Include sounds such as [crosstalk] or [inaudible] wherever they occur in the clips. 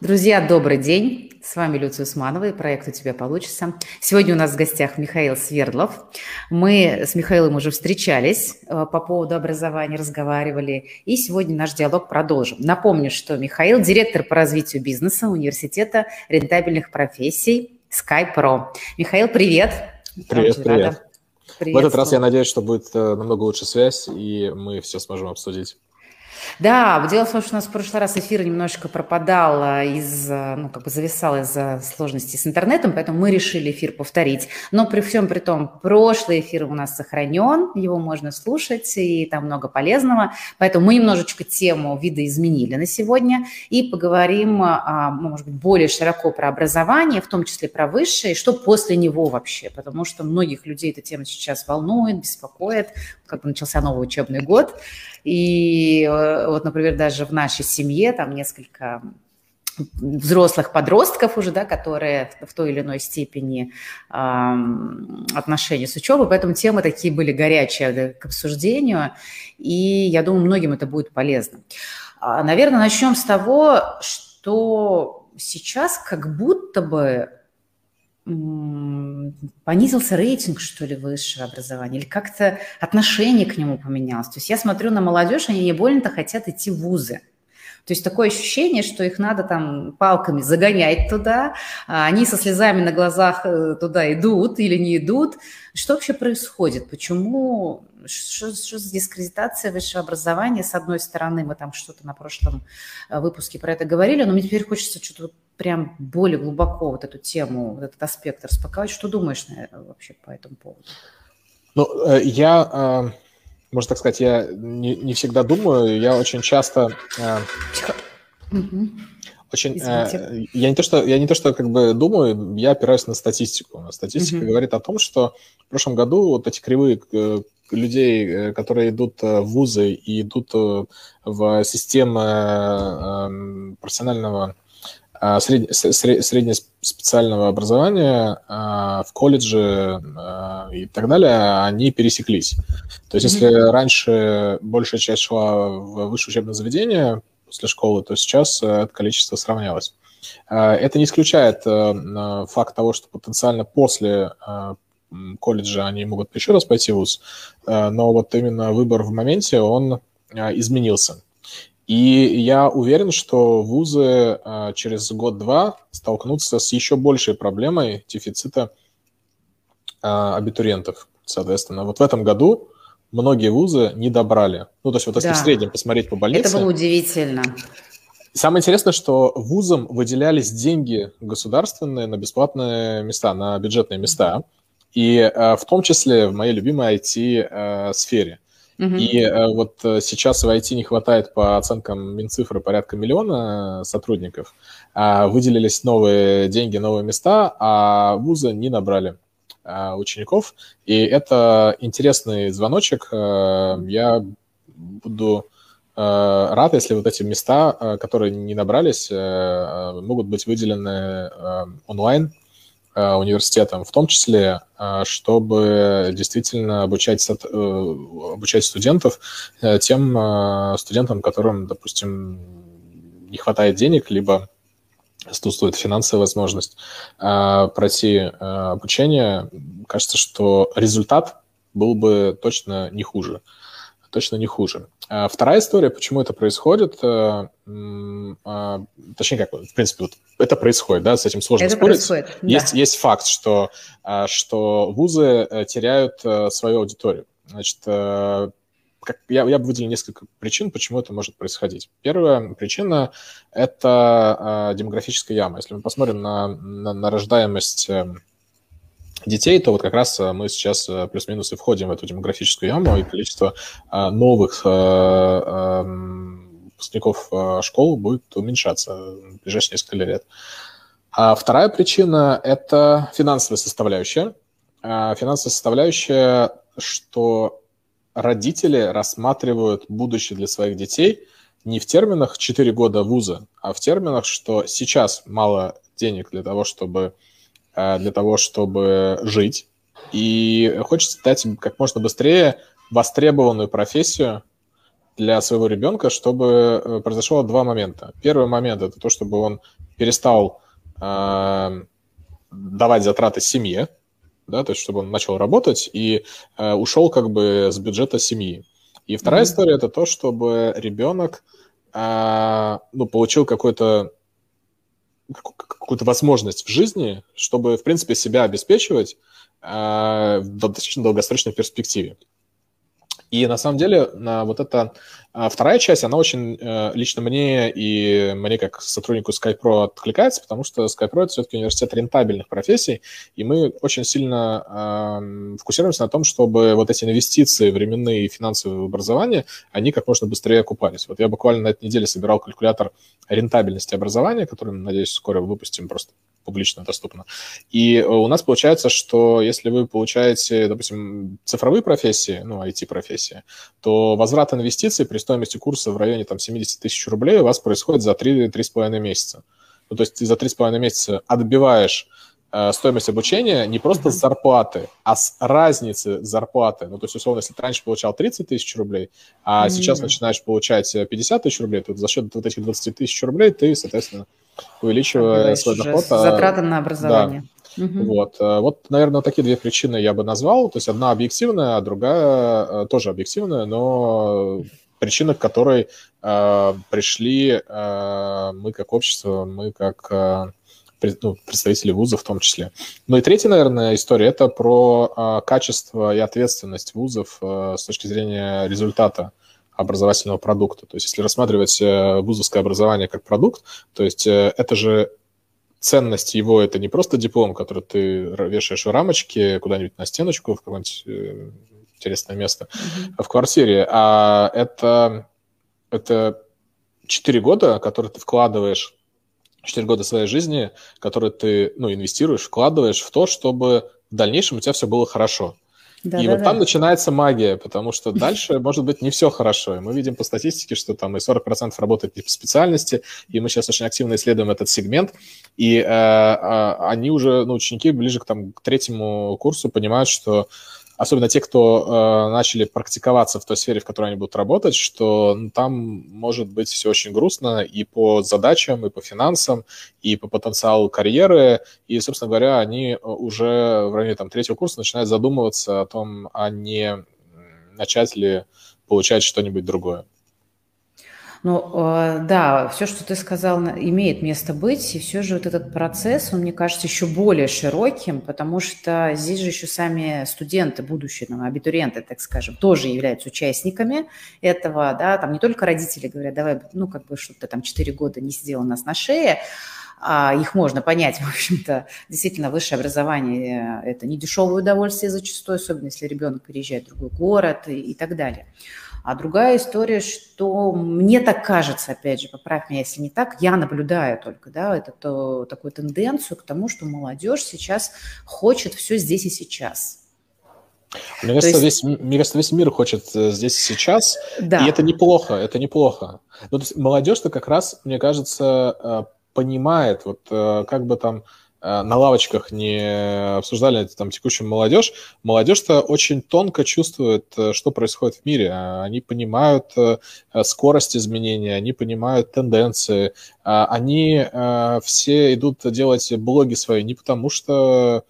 Друзья, добрый день. С вами Люция Усманова и проект «У тебя получится». Сегодня у нас в гостях Михаил Свердлов. Мы с Михаилом уже встречались э, по поводу образования, разговаривали. И сегодня наш диалог продолжим. Напомню, что Михаил – директор по развитию бизнеса Университета рентабельных профессий SkyPro. Михаил, привет. Привет, привет. В этот раз я надеюсь, что будет э, намного лучше связь, и мы все сможем обсудить. Да, дело в том, что у нас в прошлый раз эфир немножечко пропадал а, из, ну, как бы зависал из-за сложностей с интернетом, поэтому мы решили эфир повторить. Но при всем при том, прошлый эфир у нас сохранен, его можно слушать, и там много полезного. Поэтому мы немножечко тему видоизменили на сегодня и поговорим, а, ну, может быть, более широко про образование, в том числе про высшее, и что после него вообще, потому что многих людей эта тема сейчас волнует, беспокоит, как бы начался новый учебный год, и э, вот, например, даже в нашей семье там несколько взрослых подростков уже, да, которые в той или иной степени э, отношения с учебой, поэтому темы такие были горячие к обсуждению, и я думаю, многим это будет полезно. А, наверное, начнем с того, что сейчас как будто бы понизился рейтинг, что ли, высшего образования, или как-то отношение к нему поменялось. То есть я смотрю на молодежь, они не больно-то хотят идти в вузы. То есть такое ощущение, что их надо там палками загонять туда, а они со слезами на глазах э, туда идут или не идут. Что вообще происходит? Почему? Что, что за дискредитация высшего образования? С одной стороны, мы там что-то на прошлом э, выпуске про это говорили, но мне теперь хочется что-то прям более глубоко вот эту тему, вот этот аспект распаковать. Что думаешь на, вообще по этому поводу? Ну, э, я, э, можно так сказать, я не, не всегда думаю, я очень часто... Угу. Очень, я не то что я не то что как бы думаю, я опираюсь на статистику. Статистика угу. говорит о том, что в прошлом году вот эти кривые людей, которые идут в вузы и идут в системы профессионального а, сред... среднеспециального образования а, в колледже а, и так далее, они пересеклись. То есть, если раньше большая часть шла в высшее учебное заведение после школы, то сейчас это количество сравнялось. Это не исключает факт того, что потенциально после колледжа они могут еще раз пойти в ВУЗ, но вот именно выбор в моменте, он изменился. И я уверен, что вузы а, через год-два столкнутся с еще большей проблемой дефицита а, абитуриентов. Соответственно, вот в этом году многие вузы не добрали. Ну, то есть вот если да. в среднем посмотреть по больнице... Это было удивительно. Самое интересное, что вузам выделялись деньги государственные на бесплатные места, на бюджетные места, и э, в том числе в моей любимой IT-сфере. Uh-huh. И э, вот э, сейчас в IT не хватает по оценкам Минцифры порядка миллиона сотрудников. А выделились новые деньги, новые места, а вузы не набрали учеников. И это интересный звоночек. Э, я буду рад, если вот эти места, которые не набрались, могут быть выделены онлайн Э, университетам, в том числе, э, чтобы действительно обучать, э, обучать студентов тем студентам, которым, допустим, не хватает денег, либо отсутствует финансовая возможность пройти обучение, кажется, что результат был бы точно не хуже точно не хуже. А вторая история, почему это происходит, э, а, точнее как, в принципе, вот это происходит, да, с этим сложно это спорить. Происходит, есть, да. есть факт, что, а, что вузы э, теряют э, свою аудиторию. Значит, как, я, я бы выделил несколько причин, почему это может происходить. Первая причина – это демографическая яма. Если мы посмотрим на, на, на рождаемость эм, детей, то вот как раз э, мы сейчас э, плюс-минус и входим в эту демографическую яму, и количество э, новых эм, выпускников школ будет уменьшаться в ближайшие несколько лет. А вторая причина – это финансовая составляющая. Финансовая составляющая, что родители рассматривают будущее для своих детей не в терминах 4 года вуза, а в терминах, что сейчас мало денег для того, чтобы для того, чтобы жить. И хочется дать как можно быстрее востребованную профессию для своего ребенка, чтобы э, произошло два момента. Первый момент – это то, чтобы он перестал э, давать затраты семье, да, то есть чтобы он начал работать и э, ушел как бы с бюджета семьи. И вторая mm-hmm. история это то, чтобы ребенок э, ну, получил какой-то какую-то возможность в жизни, чтобы, в принципе, себя обеспечивать э, в достаточно долгосрочной перспективе. И на самом деле вот эта вторая часть, она очень э, лично мне и мне как сотруднику SkyPro откликается, потому что SkyPro это все-таки университет рентабельных профессий, и мы очень сильно фокусируемся на том, чтобы вот эти инвестиции временные и финансовые в образование, они как можно быстрее окупались. Вот я буквально на этой неделе собирал калькулятор рентабельности образования, который, надеюсь, скоро выпустим просто публично доступно. И э, у нас получается, что если вы получаете, допустим, цифровые профессии, ну, IT-профессии, то возврат инвестиций при стоимости курса в районе там, 70 тысяч рублей у вас происходит за 3-3,5 месяца. Ну, то есть ты за 3,5 месяца отбиваешь э, стоимость обучения не просто с зарплаты, а с разницы зарплаты. Ну, то есть, условно, если ты раньше получал 30 тысяч рублей, а mm-hmm. сейчас начинаешь получать 50 тысяч рублей, то за счет вот этих 20 тысяч рублей ты, соответственно, увеличивая свой доход. А, затраты на образование. Да. Угу. Вот. Э, вот, наверное, такие две причины я бы назвал. То есть одна объективная, а другая э, тоже объективная, но причина, к которой э, пришли э, мы как общество, мы как э, ну, представители вуза в том числе. Ну и третья, наверное, история – это про э, качество и ответственность вузов э, с точки зрения результата образовательного продукта. То есть если рассматривать э, вузовское образование как продукт, то есть э, это же ценность его это не просто диплом, который ты вешаешь в рамочке куда-нибудь на стеночку в какое-нибудь э, интересное место mm-hmm. в квартире, а это, это 4 года, которые ты вкладываешь, 4 года своей жизни, которые ты ну, инвестируешь, вкладываешь в то, чтобы в дальнейшем у тебя все было хорошо. Да, и да, вот да. там начинается магия, потому что дальше, [laughs] может быть, не все хорошо. И мы видим по статистике, что там и 40% работает по специальности, и мы сейчас очень активно исследуем этот сегмент, и э, э, они уже, ну, ученики ближе к, там, к третьему курсу понимают, что особенно те, кто э, начали практиковаться в той сфере, в которой они будут работать, что ну, там может быть все очень грустно и по задачам, и по финансам, и по потенциалу карьеры. И, собственно говоря, они э, уже в районе там, третьего курса начинают задумываться о том, а не начать ли получать что-нибудь другое. Ну, э, да, все, что ты сказал, имеет место быть, и все же вот этот процесс, он, мне кажется, еще более широким, потому что здесь же еще сами студенты, будущие ну, абитуриенты, так скажем, тоже являются участниками этого, да, там не только родители говорят, давай, ну, как бы, что-то там 4 года не сидел у нас на шее, а их можно понять, [laughs] в общем-то, действительно, высшее образование – это не дешевое удовольствие зачастую, особенно если ребенок переезжает в другой город и, и так далее. А другая история, что мне так кажется, опять же, поправь меня, если не так, я наблюдаю только, да, это то, такую тенденцию к тому, что молодежь сейчас хочет все здесь и сейчас. Мне кажется, есть... весь, мне кажется, весь мир хочет э, здесь и сейчас, да. и это неплохо, это неплохо. Ну, то есть молодежь-то как раз, мне кажется, э, понимает, вот э, как бы там на лавочках не обсуждали там текущую молодежь, молодежь-то очень тонко чувствует, э, что происходит в мире. А, они понимают э, скорость изменения, они понимают тенденции. А, они все идут делать блоги свои не потому, что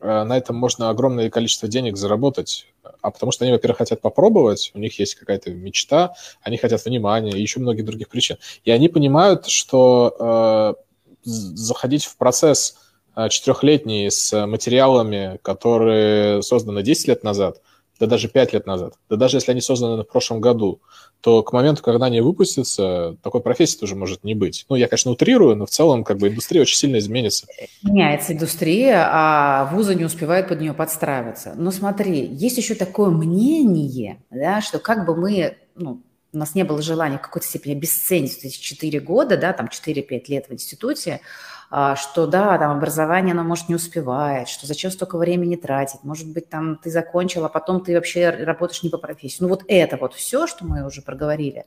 на этом можно огромное количество денег заработать, а потому что они, во-первых, хотят попробовать, у них есть какая-то мечта, они хотят внимания и еще многих других причин. И они понимают, что заходить в процесс Э, четырехлетний с материалами, которые созданы 10 лет назад, да даже 5 лет назад, да даже если они созданы в прошлом году, то к моменту, когда они выпустятся, такой профессии тоже может не быть. Ну, я, конечно, утрирую, но в целом как бы индустрия очень сильно изменится. Меняется индустрия, а вузы не успевают под нее подстраиваться. Но смотри, есть еще такое мнение, да, что как бы мы, ну, у нас не было желания в какой-то степени обесценить эти 4 года, да, там 4-5 лет в институте, что да, там образование, оно может не успевает, что зачем столько времени тратить, может быть, там ты закончил, а потом ты вообще работаешь не по профессии. Ну вот это вот все, что мы уже проговорили.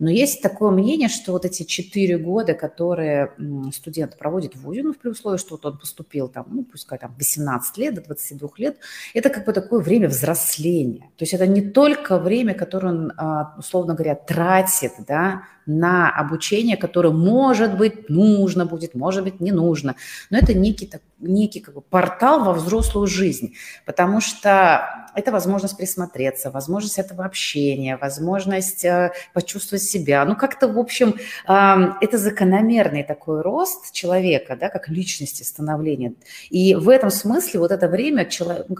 Но есть такое мнение, что вот эти четыре года, которые студент проводит в ВУЗе, ну, при условии, что вот он поступил там, ну, пускай там 18 лет до 22 лет, это как бы такое время взросления. То есть это не только время, которое он, а, условно говоря, тратит, да, на обучение, которое, может быть, нужно будет, может быть, не нужно. Но это некий, так, некий как бы, портал во взрослую жизнь, потому что это возможность присмотреться, возможность этого общения, возможность э, почувствовать себя. Ну, как-то, в общем, это закономерный такой рост человека, да, как личности становления. И в этом смысле вот это время человек, ну,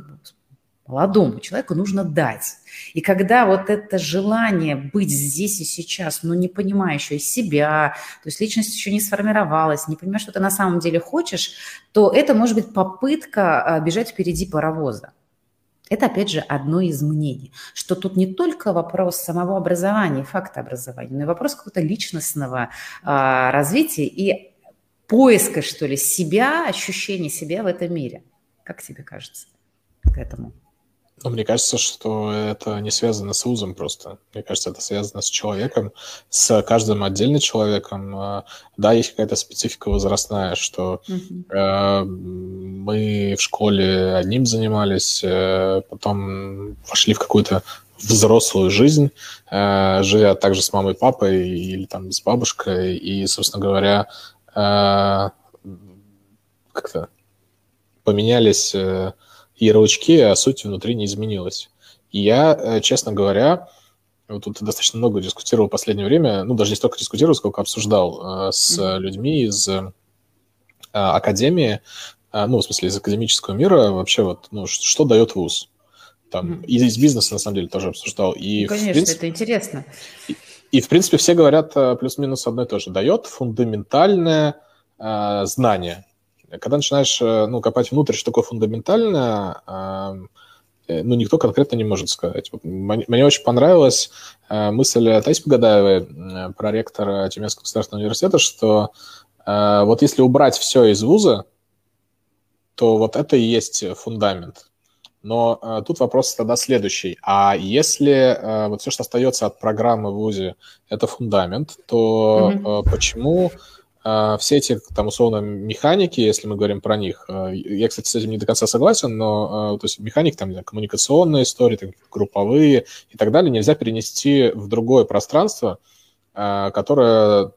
молодому человеку нужно дать. И когда вот это желание быть здесь и сейчас, но не понимая еще себя, то есть личность еще не сформировалась, не понимая, что ты на самом деле хочешь, то это может быть попытка а, бежать впереди паровоза. Это, опять же, одно из мнений, что тут не только вопрос самого образования, факта образования, но и вопрос какого-то личностного а, развития и поиска, что ли, себя, ощущения себя в этом мире. Как тебе кажется к этому? Ну, мне кажется, что это не связано с вузом просто. Мне кажется, это связано с человеком, с каждым отдельным человеком. А, да, есть какая-то специфика возрастная, что э, мы в школе одним занимались, э, потом вошли в какую-то взрослую жизнь, э, живя также с мамой, папой или там с бабушкой, и, собственно говоря, как-то поменялись... Э, ярлычки, а суть внутри не изменилась. И я, э, честно говоря, вот тут достаточно много дискутировал в последнее время, ну, даже не столько дискутировал, сколько обсуждал э, с людьми из э, академии, ну, в смысле, из академического мира, вообще вот, ну, что, дает вуз. Там, и из бизнеса, на самом деле, тоже обсуждал. И, ну, конечно, принципе, это интересно. И, и, в принципе, все говорят плюс-минус одно и то же. Дает фундаментальное э, знание – когда начинаешь э, ну, копать внутрь, что такое фундаментальное, э, ну, никто конкретно не может сказать. Мне очень понравилась э, мысль Таси Погадаевой, проректора Тюменского государственного университета, что вот если убрать все из вуза, то вот это и есть фундамент. Но тут вопрос тогда следующий. А если вот все, что остается от программы в ВУЗе, это фундамент, то mm-hmm. почему а, все эти, там, условно, механики, если мы говорим про них, а, я, кстати, с этим не до конца согласен, но, а, то есть, механики, там, коммуникационные истории, там, групповые и так далее, нельзя перенести в другое пространство, которое,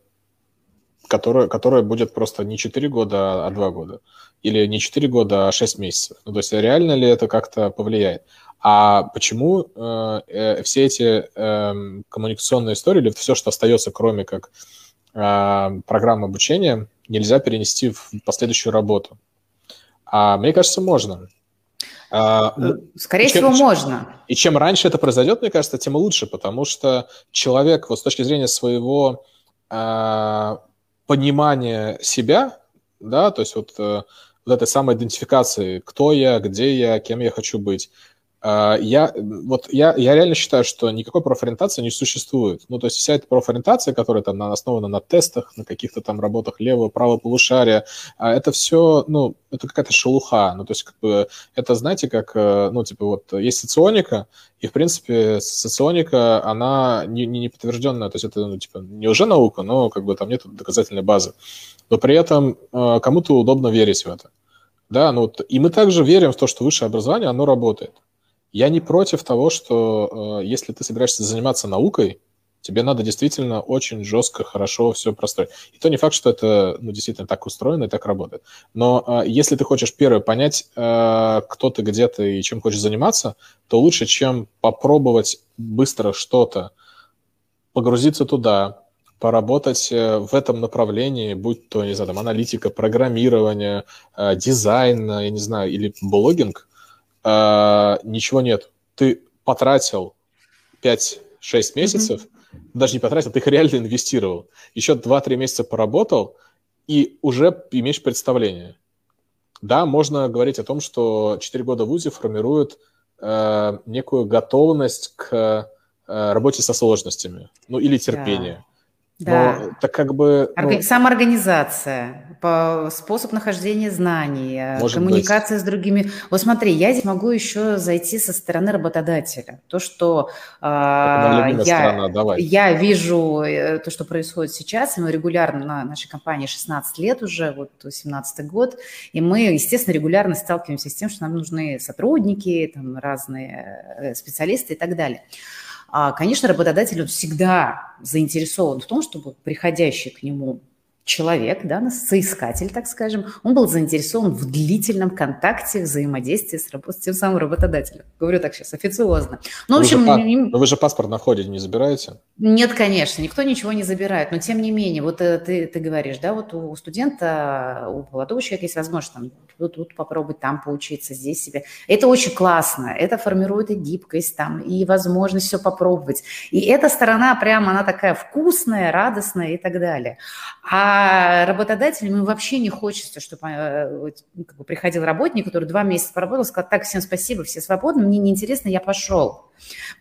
которое, которое будет просто не 4 года, а 2 года. Или не 4 года, а 6 месяцев. Ну, то есть, реально ли это как-то повлияет? А почему э, все эти э, коммуникационные истории, или все, что остается, кроме как а, программы обучения нельзя перенести в последующую работу. А мне кажется, можно. А, э, Скорее чем, всего, можно. И чем раньше это произойдет, мне кажется, тем лучше, потому что человек вот с точки зрения своего э, понимания себя, да, то есть вот, э, вот этой самой идентификации, кто я, где я, кем я хочу быть, а, я, вот я, я реально считаю, что никакой профориентации не существует. Ну, то есть вся эта профориентация, которая там основана на тестах, на каких-то там работах левого, правого полушария, а, это все, ну, это какая-то шелуха. Ну, то есть, как бы, это, знаете, как, э, ну, типа, вот, есть соционика, и, в принципе, соционика, она не, не, не подтвержденная, то есть это, ну, типа, не уже наука, но, как бы, там нет доказательной базы. Но при этом э, кому-то удобно верить в это. Да, ну, и мы также верим в то, что высшее образование, оно работает. Я не против того, что э, если ты собираешься заниматься наукой, тебе надо действительно очень жестко, хорошо все простроить. И то не факт, что это ну, действительно так устроено и так работает. Но э, если ты хочешь, первое, понять, э, кто ты, где ты и чем хочешь заниматься, то лучше, чем попробовать быстро что-то, погрузиться туда, поработать э, в этом направлении, будь то, не знаю, там, аналитика, программирование, э, дизайн, я не знаю, или блогинг – э, ничего нет. Ты потратил 5-6 месяцев, mm-hmm. даже не потратил, ты их реально инвестировал. Еще 2-3 месяца поработал, и уже имеешь представление. Да, можно говорить о том, что 4 года в ВУЗе формируют э, некую готовность к э, работе со сложностями, ну или терпение. Да. Да. Но так как бы... Ну... Самоорганизация, способ нахождения знаний, э, Может коммуникация быть. с другими. Вот смотри, я здесь могу еще зайти со стороны работодателя. То, что э, я, я вижу, э, то, что происходит сейчас, и мы регулярно на нашей компании 16 лет уже, вот 17 год, и мы, естественно, регулярно сталкиваемся с тем, что нам нужны сотрудники, там разные э, специалисты и так далее. конечно, работодатель всегда заинтересован в том, чтобы приходящий к нему человек, да, соискатель, так скажем, он был заинтересован в длительном контакте, взаимодействии с, с тем самым работодателем. Говорю так сейчас официозно. Ну, в общем, вы же, но вы же паспорт на входе не забираете? Нет, конечно, никто ничего не забирает, но тем не менее, вот э, ты, ты говоришь, да, вот у студента, у молодого человека есть возможность там, тут, тут попробовать, там поучиться, здесь себе. Это очень классно, это формирует и гибкость там, и возможность все попробовать. И эта сторона прямо, она такая вкусная, радостная и так далее. А работодателям вообще не хочется, чтобы э, как бы, приходил работник, который два месяца поработал, сказал, так, всем спасибо, все свободны, мне неинтересно, я пошел.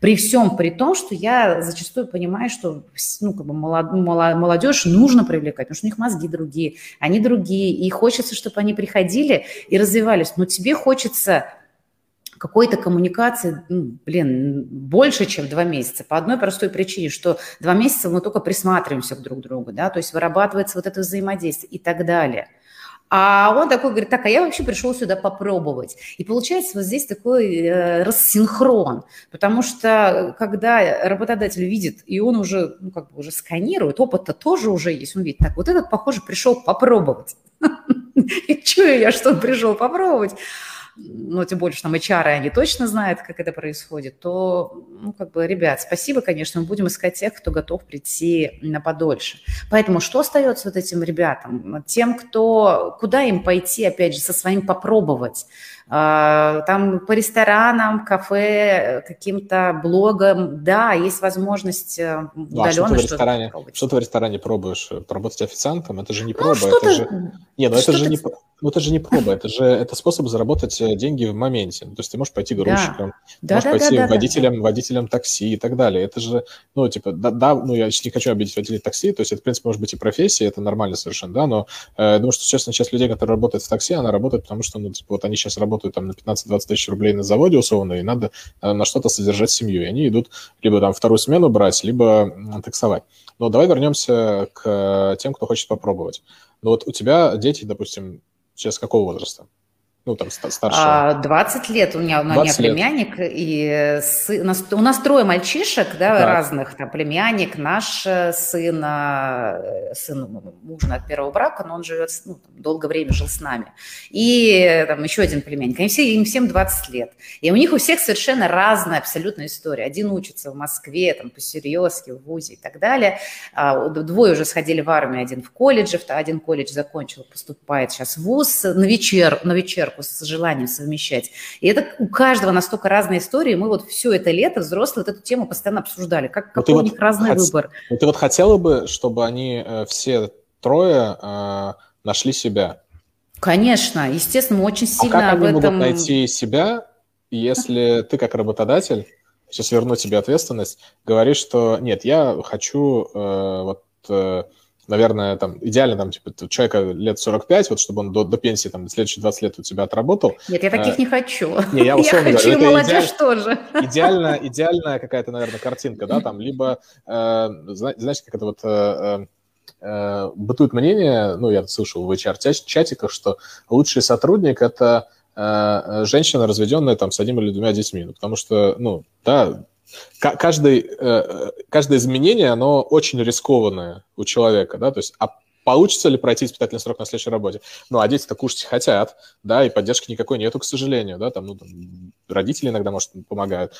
При всем при том, что я зачастую понимаю, что ну, как бы молодежь нужно привлекать, потому что у них мозги другие, они другие, и хочется, чтобы они приходили и развивались. Но тебе хочется какой-то коммуникации, ну, блин, больше, чем два месяца. По одной простой причине, что два месяца мы только присматриваемся друг к другу, да, то есть вырабатывается вот это взаимодействие и так далее. А он такой говорит, так, а я вообще пришел сюда попробовать. И получается вот здесь такой э, рассинхрон, потому что когда работодатель видит, и он уже, ну, как бы уже сканирует, опыт-то тоже уже есть, он видит, так, вот этот, похоже, пришел попробовать. [laughs] И чую я, что он пришел попробовать ну, тем более, что там HR, они точно знают, как это происходит, то, ну, как бы, ребят, спасибо, конечно, мы будем искать тех, кто готов прийти на подольше. Поэтому что остается вот этим ребятам? Тем, кто, куда им пойти, опять же, со своим попробовать? А, там по ресторанам, кафе, каким-то блогам, да, есть возможность удаленно ну, а что ты в ресторане, что, что ты в ресторане пробуешь? Поработать официантом? Это же не ну, проба, это же... Не, ну это же не... Ну, это же не проба, это же это способ заработать э, деньги в моменте. Ну, то есть ты можешь пойти грузчиком, да. можешь да, пойти да, водителем, да. водителем такси и так далее. Это же, ну, типа, да, да, ну, я не хочу обидеть водителей такси, то есть это, в принципе, может быть и профессия, это нормально совершенно, да, но э, думаю, что, честно, часть людей, которые работают в такси, она работает, потому что, ну, типа, вот они сейчас работают там на 15-20 тысяч рублей на заводе условно, и надо э, на что-то содержать семью, и они идут либо там вторую смену брать, либо таксовать. Но давай вернемся к тем, кто хочет попробовать. Ну, вот у тебя дети, допустим, Сейчас какого возраста? Ну, там, старше. 20 а, лет у меня, у меня племянник, и сы, у, нас, у нас трое мальчишек, да, да. разных, там, племянник, наш э, сын, э, сын мужа от первого брака, но он живет, ну, долгое время жил с нами, и там еще один племянник, они все, им всем 20 лет, и у них у всех совершенно разная абсолютная история, один учится в Москве, там, по-серьезки, в ВУЗе и так далее, а, двое уже сходили в армию, один в колледже, один колледж закончил, поступает сейчас в ВУЗ на вечер, на вечер проверку с желанием совмещать. И это у каждого настолько разные истории. Мы вот все это лето взрослые вот эту тему постоянно обсуждали. Как, ну, какой у них разный хот... выбор. Ну, ты вот хотела бы, чтобы они э, все трое э, нашли себя? Конечно, естественно, мы очень сильно а как об они этом... могут найти себя, если [laughs] ты как работодатель, сейчас верну тебе ответственность, говоришь, что нет, я хочу э, вот... Э, наверное, там, идеально, там, типа, человека лет 45, вот, чтобы он до, до пенсии, там, следующие 20 лет у тебя отработал. Нет, я таких а, не хочу. Не, я, [laughs] условно я хочу говорю, молодежь идеаль, тоже. [laughs] Идеально, идеальная какая-то, наверное, картинка, да, там, либо, э, знаете, как это вот... Э, э, бытует мнение, ну, я слышал в HR-чатиках, что лучший сотрудник – это э, женщина, разведенная там с одним или двумя детьми, ну, потому что, ну, да, каждый, э, каждое изменение, оно очень рискованное у человека, да, то есть, а получится ли пройти испытательный срок на следующей работе? Ну, а дети-то кушать хотят, да, и поддержки никакой нету, к сожалению, да, там, ну, там, родители иногда, может, помогают.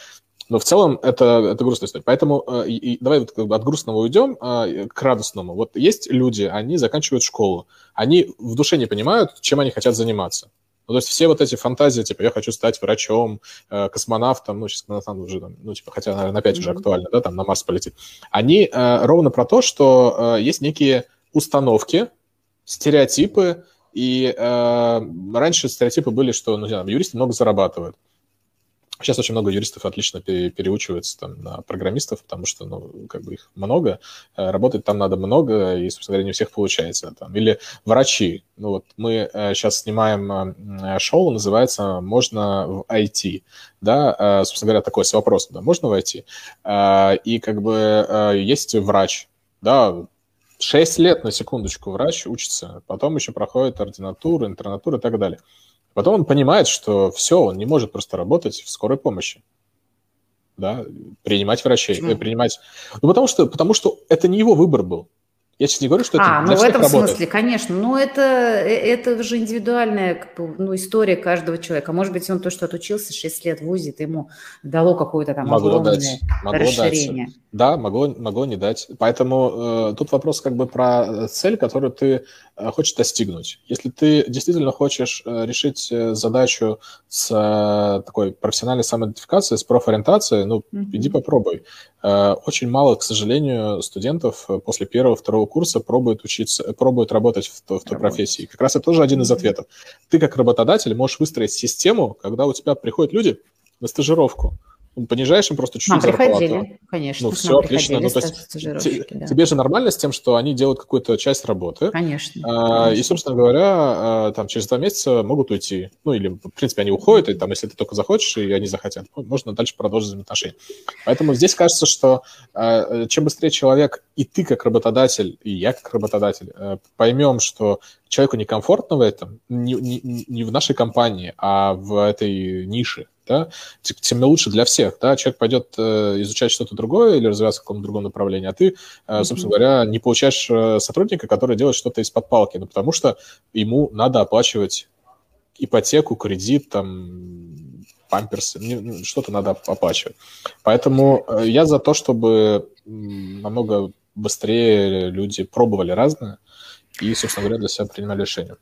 Но в целом это, это грустная история. Поэтому э, и, давай вот как бы от грустного уйдем э, к радостному. Вот есть люди, они заканчивают школу, они в душе не понимают, чем они хотят заниматься. Ну, то есть все вот эти фантазии, типа, я хочу стать врачом, э, космонавтом, ну, сейчас космонавтом уже, ну, типа, хотя, наверное, опять mm-hmm. уже актуально, да, там, на Марс полетит. Они э, ровно про то, что э, есть некие установки, стереотипы, и э, раньше стереотипы были, что, ну, знаю, юристы много зарабатывают. Сейчас очень много юристов отлично переучиваются там, на программистов, потому что, ну, как бы их много, э, работать там надо много, и, собственно говоря, не у всех получается. Там. Или врачи. Ну, вот мы сейчас э, снимаем э, шоу, называется «Можно в IT». Да, собственно говоря, такой с вопросом, да, можно войти? И как бы есть врач, да, 6 лет, на секундочку, врач учится, потом еще проходит ординатуру, интернатуру и так далее. Потом он понимает, что все, он не может просто работать в скорой помощи. да, принимать врачей, Почему? принимать... Ну, потому что, потому что это не его выбор был. Я сейчас не говорю, что это а, ну в этом работает. смысле, конечно. Но это, э, это же индивидуальная как бы, ну, история каждого человека. Может быть, он то, что отучился 6 лет в ВУЗе, это ему дало какое-то там могло огромное дать, могло расширение. Дать. Да, могло, могло не дать. Поэтому э, тут вопрос как бы про цель, которую ты хочешь достигнуть. Если ты действительно хочешь э, решить э, задачу с э, такой профессиональной самоидентификацией, с профориентацией, ну, mm-hmm. иди попробуй. Э, очень мало, к сожалению, студентов после первого, второго курса пробуют учиться, пробуют работать в, в той профессии. Как раз это тоже один из ответов. Ты как работодатель можешь выстроить систему, когда у тебя приходят люди на стажировку, понижаешь им просто чуть-чуть зарплату. конечно. Ну, все отлично. Ну, то есть те, да. тебе же нормально с тем, что они делают какую-то часть работы. Конечно, а, конечно. И, собственно говоря, а, там через два месяца могут уйти. Ну, или, в принципе, они уходят, и там, если ты только захочешь, и они захотят, можно дальше продолжить взаимоотношения. Поэтому здесь кажется, что а, чем быстрее человек, и ты как работодатель, и я как работодатель, а, поймем, что человеку некомфортно в этом, не, не, не в нашей компании, а в этой нише, да, тем лучше для всех, да, человек пойдет э, изучать что-то другое или развиваться в каком-то другом направлении, а ты, э, собственно mm-hmm. говоря, не получаешь э, сотрудника, который делает что-то из-под палки, ну, потому что ему надо оплачивать ипотеку, кредит, там, памперсы, ну, что-то надо оплачивать. Поэтому я за то, чтобы намного быстрее люди пробовали разное и, собственно говоря, для себя принимали решения.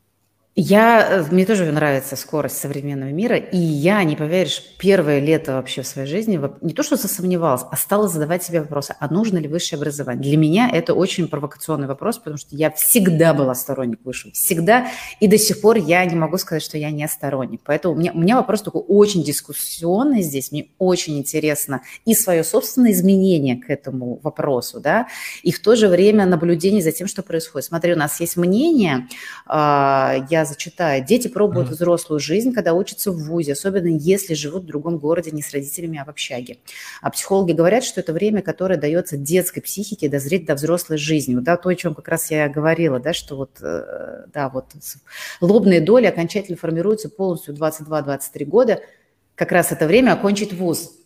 Я, э, мне тоже нравится скорость современного мира, и я, не поверишь, первое лето вообще в своей жизни не то что засомневалась, а стала задавать себе вопросы, а нужно ли высшее образование. Для меня это очень провокационный вопрос, потому что я всегда была сторонник высшего, всегда, и до сих пор я не могу сказать, что я не сторонник. Поэтому у меня, у меня вопрос такой очень дискуссионный здесь, мне очень интересно и свое собственное изменение к этому вопросу, да, и в то же время наблюдение за тем, что происходит. Смотри, у нас есть мнение, а, я я зачитаю. Дети пробуют mm-hmm. взрослую жизнь, когда учатся в ВУЗе, особенно если живут в другом городе не с родителями, а в общаге. А психологи говорят, что это время, которое дается детской психике дозреть до взрослой жизни. Вот, да, то, о чем как раз я говорила, да, что вот, э, да, вот лобные доли окончательно формируются полностью 22-23 года. Как раз это время окончить ВУЗ.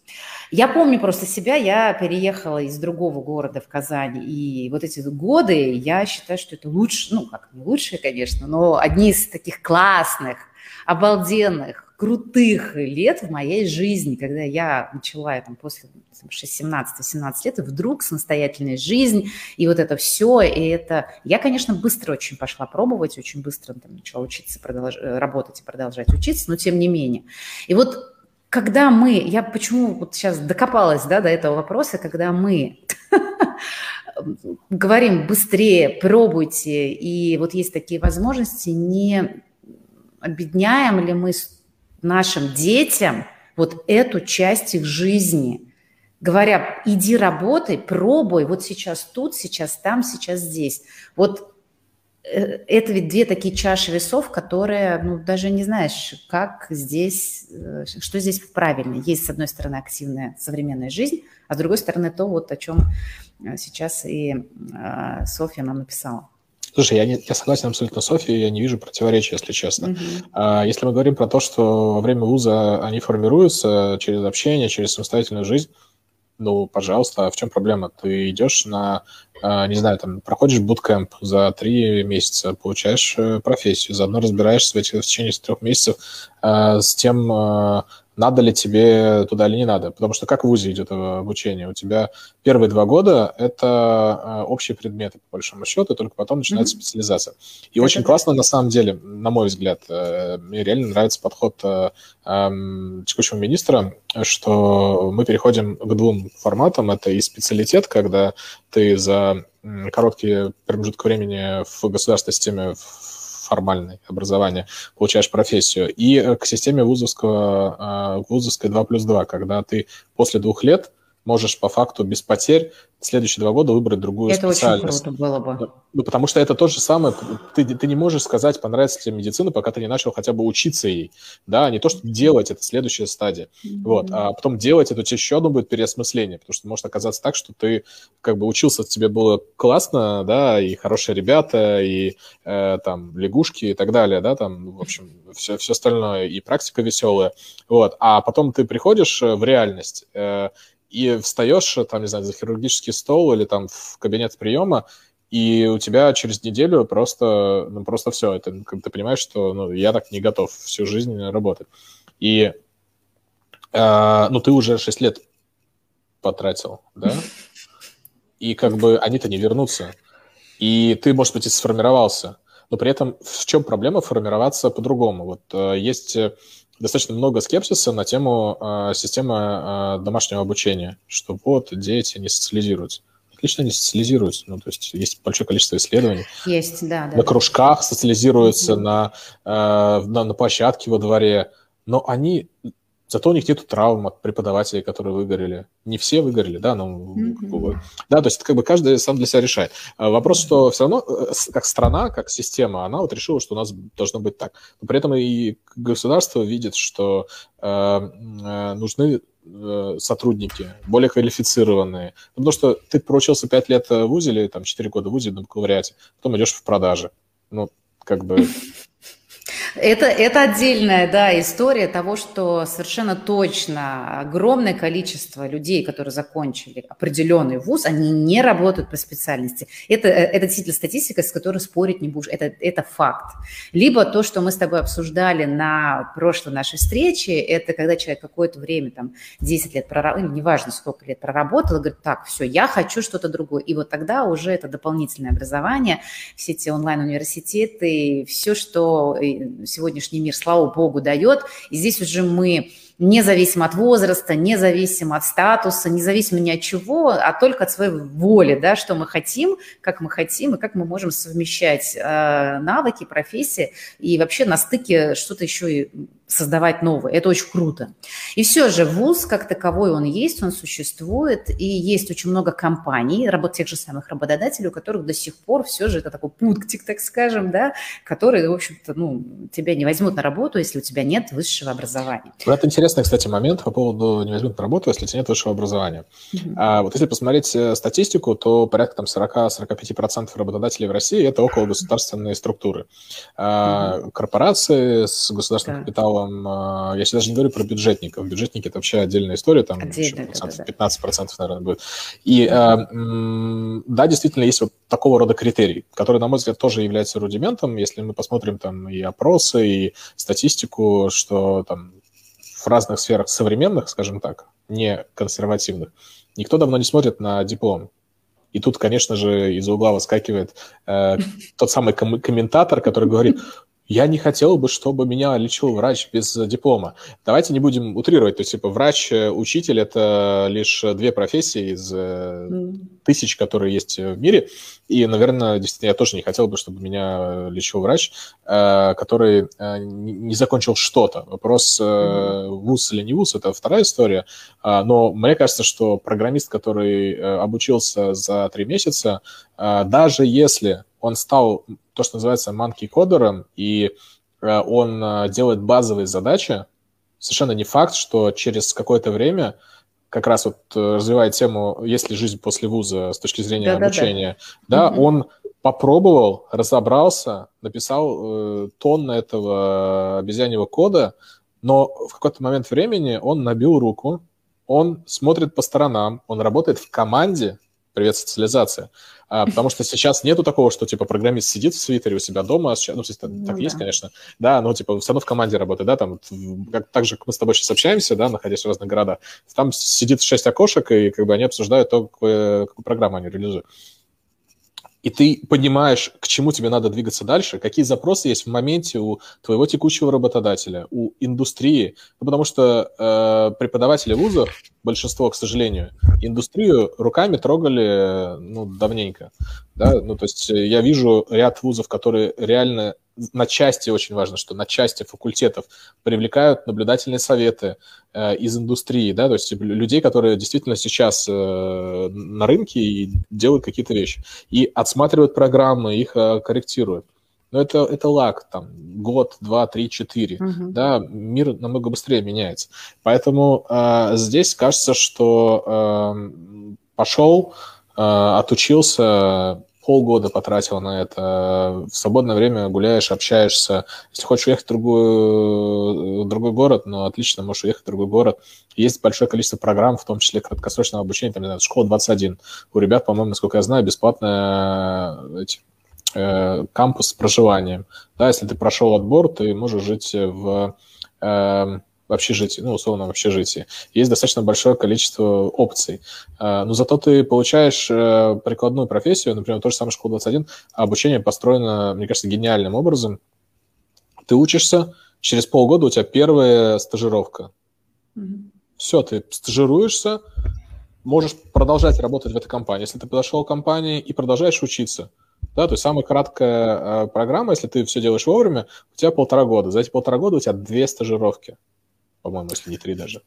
Я помню просто себя, я переехала из другого города в Казань, и вот эти годы, я считаю, что это лучше, ну, как не лучшие, конечно, но одни из таких классных, обалденных, крутых лет в моей жизни, когда я начала там, после 17-17 лет, и вдруг самостоятельная жизнь, и вот это все, и это... Я, конечно, быстро очень пошла пробовать, очень быстро там, начала учиться, продолж... работать и продолжать учиться, но тем не менее. И вот когда мы, я почему вот сейчас докопалась да, до этого вопроса, когда мы [laughs] говорим быстрее, пробуйте, и вот есть такие возможности, не обедняем ли мы нашим детям вот эту часть их жизни, говоря, иди работай, пробуй, вот сейчас тут, сейчас там, сейчас здесь. Вот это ведь две такие чаши весов, которые, ну, даже не знаешь, как здесь, э, что здесь правильно. Есть, с одной стороны, активная современная жизнь, а с другой стороны, то, вот о чем э, сейчас и Софья нам написала. Слушай, я, не, я согласен абсолютно с Софией, я не вижу противоречия, если честно. Uh-huh. Если мы говорим про то, что во время вуза они формируются через общение, через самостоятельную жизнь, ну, пожалуйста, а в чем проблема? Ты идешь на не знаю, там, проходишь буткемп за три месяца, получаешь э, профессию, заодно разбираешься в, этих, в течение трех месяцев э, с тем, э, надо ли тебе туда или не надо. Потому что как в ВУЗе идет обучение? У тебя первые два года – это общие предметы, по большому счету, и только потом начинается mm-hmm. специализация. И это очень да. классно, на самом деле, на мой взгляд, э, мне реально нравится подход э, текущего министра, что мы переходим к двум форматам. Это и специалитет, когда ты за короткий промежуток времени в государственной системе формальное образование, получаешь профессию, и э, к системе вузовского, э, вузовской 2 плюс 2, когда ты после двух лет можешь по факту без потерь следующие два года выбрать другую это специальность. Это очень круто было бы. Ну, потому что это то же самое. Ты, ты не можешь сказать, понравится тебе медицина, пока ты не начал хотя бы учиться ей. Да, не то, что делать, это следующая стадия. Mm-hmm. Вот. А потом делать это еще одно будет переосмысление, потому что может оказаться так, что ты как бы учился, тебе было классно, да, и хорошие ребята, и э, там лягушки и так далее, да, там, в общем, все, все остальное, и практика веселая. Вот. А потом ты приходишь э, в реальность, э, и встаешь, там, не знаю, за хирургический стол или там в кабинет приема, и у тебя через неделю просто, ну, просто все, это, как ты понимаешь, что ну, я так не готов всю жизнь работать. И, э, ну, ты уже 6 лет потратил, да? [laughs] И как бы они-то не вернутся. И ты, может быть, и сформировался. Но при этом в чем проблема формироваться по-другому? Вот э, есть э, достаточно много скепсиса на тему э, системы э, домашнего обучения, что вот дети не социализируются. Отлично они социализируются. Ну, то есть есть большое количество исследований. Есть, да. да на кружках социализируются, mm-hmm. на, э, на, на площадке во дворе. Но они Зато у них нет травм от преподавателей, которые выгорели. Не все выгорели, да, но mm-hmm. да, то есть как бы каждый сам для себя решает. А вопрос, что все равно э, как страна, как система, она вот решила, что у нас должно быть так. Но при этом и государство видит, что э, э, нужны э, сотрудники, более квалифицированные. Потому что ты проучился 5 лет в ВУЗе или там 4 года в ВУЗе на бакалавриате, потом идешь в продажи. Ну, как бы [laughs] это, это отдельная да, история того, что совершенно точно огромное количество людей, которые закончили определенный вуз, они не работают по специальности. Это, это действительно статистика, с которой спорить не будешь. Это, это факт. Либо то, что мы с тобой обсуждали на прошлой нашей встрече, это когда человек какое-то время, там, 10 лет проработал, неважно, сколько лет проработал, говорит, так, все, я хочу что-то другое. И вот тогда уже это дополнительное образование, все эти онлайн-университеты, все, что сегодняшний мир, слава богу, дает. И здесь уже мы независимо от возраста, независимо от статуса, независимо ни от чего, а только от своей воли, да, что мы хотим, как мы хотим и как мы можем совмещать э, навыки, профессии и вообще на стыке что-то еще и создавать новое. Это очень круто. И все же вуз как таковой он есть, он существует, и есть очень много компаний, работ, тех же самых работодателей, у которых до сих пор все же это такой пунктик, так скажем, да, которые, в общем-то, ну, тебя не возьмут на работу, если у тебя нет высшего образования. Это интересный, кстати, момент по поводу не возьмут на работу, если у тебя нет высшего образования. Mm-hmm. А вот если посмотреть э, статистику, то порядка там 40-45% работодателей в России – это около государственные структуры. Mm-hmm. корпорации с государственным да. капиталом а, я сейчас даже не говорю про бюджетников. Бюджетники – это вообще отдельная история, там Отдельно, процентов, да, 15%, наверное, будет. И mm да, действительно, есть вот такого рода критерий, который, на мой взгляд, тоже является рудиментом. Если мы посмотрим там и опросы, и статистику, что там в разных сферах современных, скажем так, не консервативных, никто давно не смотрит на диплом. И тут, конечно же, из-за угла выскакивает э, [laughs] тот самый ком- комментатор, который говорит, я не хотел бы, чтобы меня лечил врач без диплома. Давайте не будем утрировать. То есть, типа, врач-учитель – это лишь две профессии из mm. тысяч, которые есть в мире. И, наверное, действительно, я тоже не хотел бы, чтобы меня лечил врач, э, который э, не закончил что-то. Вопрос, mm. вуз или не вуз – это вторая история. А, но мне кажется, что программист, который обучился за три месяца, даже если он стал то, что называется monkey-кодером, и э, он э, делает базовые задачи, совершенно не факт, что через какое-то время как раз вот э, развивая тему, есть ли жизнь после вуза? с точки зрения да, обучения, да угу. он попробовал, разобрался, написал э, тонны этого обезьяньего кода, но в какой-то момент времени он набил руку, он смотрит по сторонам, он работает в команде, привет, социализация, а, [laughs] потому что сейчас нету такого, что, типа, программист сидит в свитере у себя дома, ну, то есть, так ну, есть, да. конечно, да, но, типа, все равно в команде работает, да, там, как, так же, как мы с тобой сейчас общаемся, да, находясь в разных городах, там сидит шесть окошек, и, как бы, они обсуждают то, какую, какую программу они реализуют и ты понимаешь, к чему тебе надо двигаться дальше, какие запросы есть в моменте у твоего текущего работодателя, у индустрии. Ну, потому что э, преподаватели вузов, большинство, к сожалению, индустрию руками трогали ну, давненько. Да? Ну, то есть я вижу ряд вузов, которые реально на части очень важно, что на части факультетов привлекают наблюдательные советы э, из индустрии, да, то есть людей, которые действительно сейчас э, на рынке и делают какие-то вещи, и отсматривают программы, их э, корректируют. Но это, это лак, там, год, два, три, четыре, uh-huh. да, мир намного быстрее меняется. Поэтому э, здесь кажется, что э, пошел, э, отучился, полгода потратил на это, в свободное время гуляешь, общаешься. Если хочешь уехать в, другую, в другой город, ну, отлично, можешь уехать в другой город. Есть большое количество программ, в том числе краткосрочного обучения, там, не знаю, школа 21. У ребят, по-моему, насколько я знаю, бесплатная эти, э, кампус с проживанием. Да, если ты прошел отбор, ты можешь жить в э, в общежитии, ну, условно, в общежитии. Есть достаточно большое количество опций. А, но зато ты получаешь э, прикладную профессию, например, то же самое школа 21, а обучение построено, мне кажется, гениальным образом. Ты учишься, через полгода у тебя первая стажировка. Mm-hmm. Все, ты стажируешься, можешь продолжать работать в этой компании. Если ты подошел к компании и продолжаешь учиться, да, то есть самая краткая э, программа, если ты все делаешь вовремя, у тебя полтора года. За эти полтора года у тебя две стажировки по-моему, если не три даже.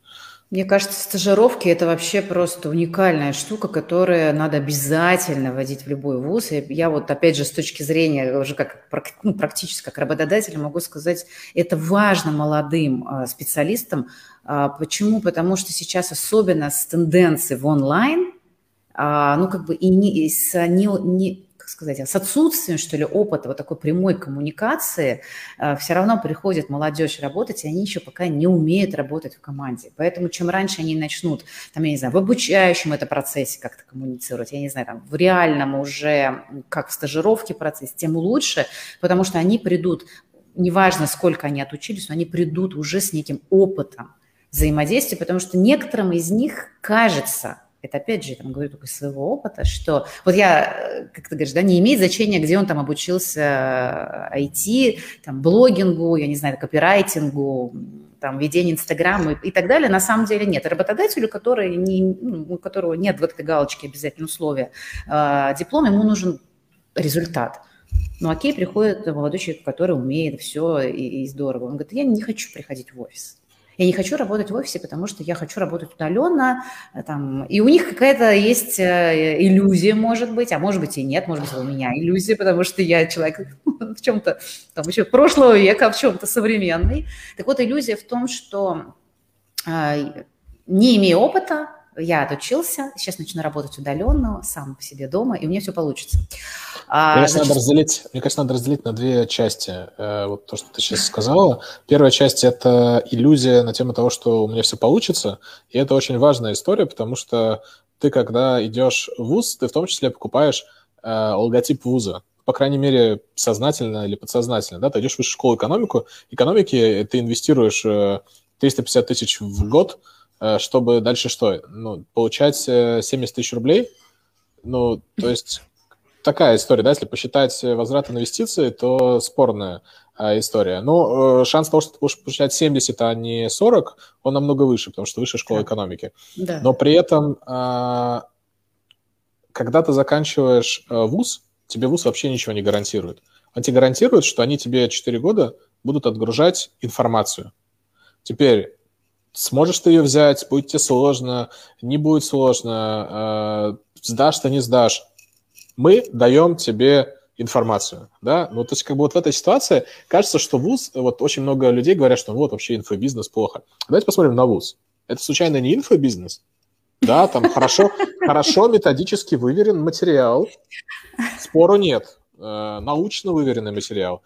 Мне кажется, стажировки – это вообще просто уникальная штука, которую надо обязательно вводить в любой вуз. И я вот, опять же, с точки зрения уже как ну, практически как работодателя могу сказать, это важно молодым а, специалистам. А, почему? Потому что сейчас особенно с тенденцией в онлайн, а, ну, как бы и не, с не, не, как сказать, с отсутствием, что ли, опыта вот такой прямой коммуникации, э, все равно приходит молодежь работать, и они еще пока не умеют работать в команде. Поэтому чем раньше они начнут, там, я не знаю, в обучающем это процессе как-то коммуницировать, я не знаю, там, в реальном уже, как в стажировке процессе, тем лучше, потому что они придут, неважно, сколько они отучились, но они придут уже с неким опытом взаимодействия, потому что некоторым из них кажется – это опять же, я там говорю только из своего опыта, что вот я, э, как ты говоришь, да, не имеет значения, где он там обучился IT, э, там, блогингу, я не знаю, копирайтингу, там, ведение Инстаграма и, и так далее, на самом деле нет. Работодателю, который не, ну, у которого нет в этой галочке обязательно условия э, диплом, ему нужен результат. Ну окей, приходит молодой человек, который умеет все и, и здорово. Он говорит, я не хочу приходить в офис. Я не хочу работать в офисе, потому что я хочу работать удаленно. Э, там, и у них какая-то есть э, иллюзия, может быть, а может быть и нет, может быть, у меня иллюзия, потому что я человек [laughs] в чем-то там еще прошлого века, в чем-то современный. Так вот, иллюзия в том, что э, не имея опыта, я отучился, сейчас начну работать удаленно, сам по себе дома, и у меня все получится. А, мне, кажется, значит... надо разделить, мне кажется, надо разделить на две части. Э, вот то, что ты сейчас сказала. Первая часть – это иллюзия на тему того, что у меня все получится, и это очень важная история, потому что ты, когда идешь в ВУЗ, ты в том числе покупаешь э, логотип ВУЗа, по крайней мере, сознательно или подсознательно, да, ты идешь в высшую школу экономику, экономики ты инвестируешь 350 э, тысяч в год – чтобы дальше что? Ну, получать 70 э, тысяч рублей? Ну, то [laughs] есть такая история, да, если посчитать возврат инвестиций, то спорная а, история. Но э, шанс того, что ты будешь получать 70, а не 40, он намного выше, потому что выше школа экономики. Да. Но при этом, э, когда ты заканчиваешь э, вуз, тебе вуз вообще ничего не гарантирует. Он тебе гарантирует, что они тебе 4 года будут отгружать информацию. Теперь Сможешь ты ее взять, будет тебе сложно, не будет сложно, э, сдашь ты, не сдашь. Мы даем тебе информацию, да, ну, то есть, как бы вот в этой ситуации кажется, что ВУЗ, вот очень много людей говорят, что вот вообще инфобизнес плохо. Давайте посмотрим на ВУЗ. Это, случайно, не инфобизнес? Да, там хорошо, хорошо методически выверен материал, спору нет, э, научно выверенный материал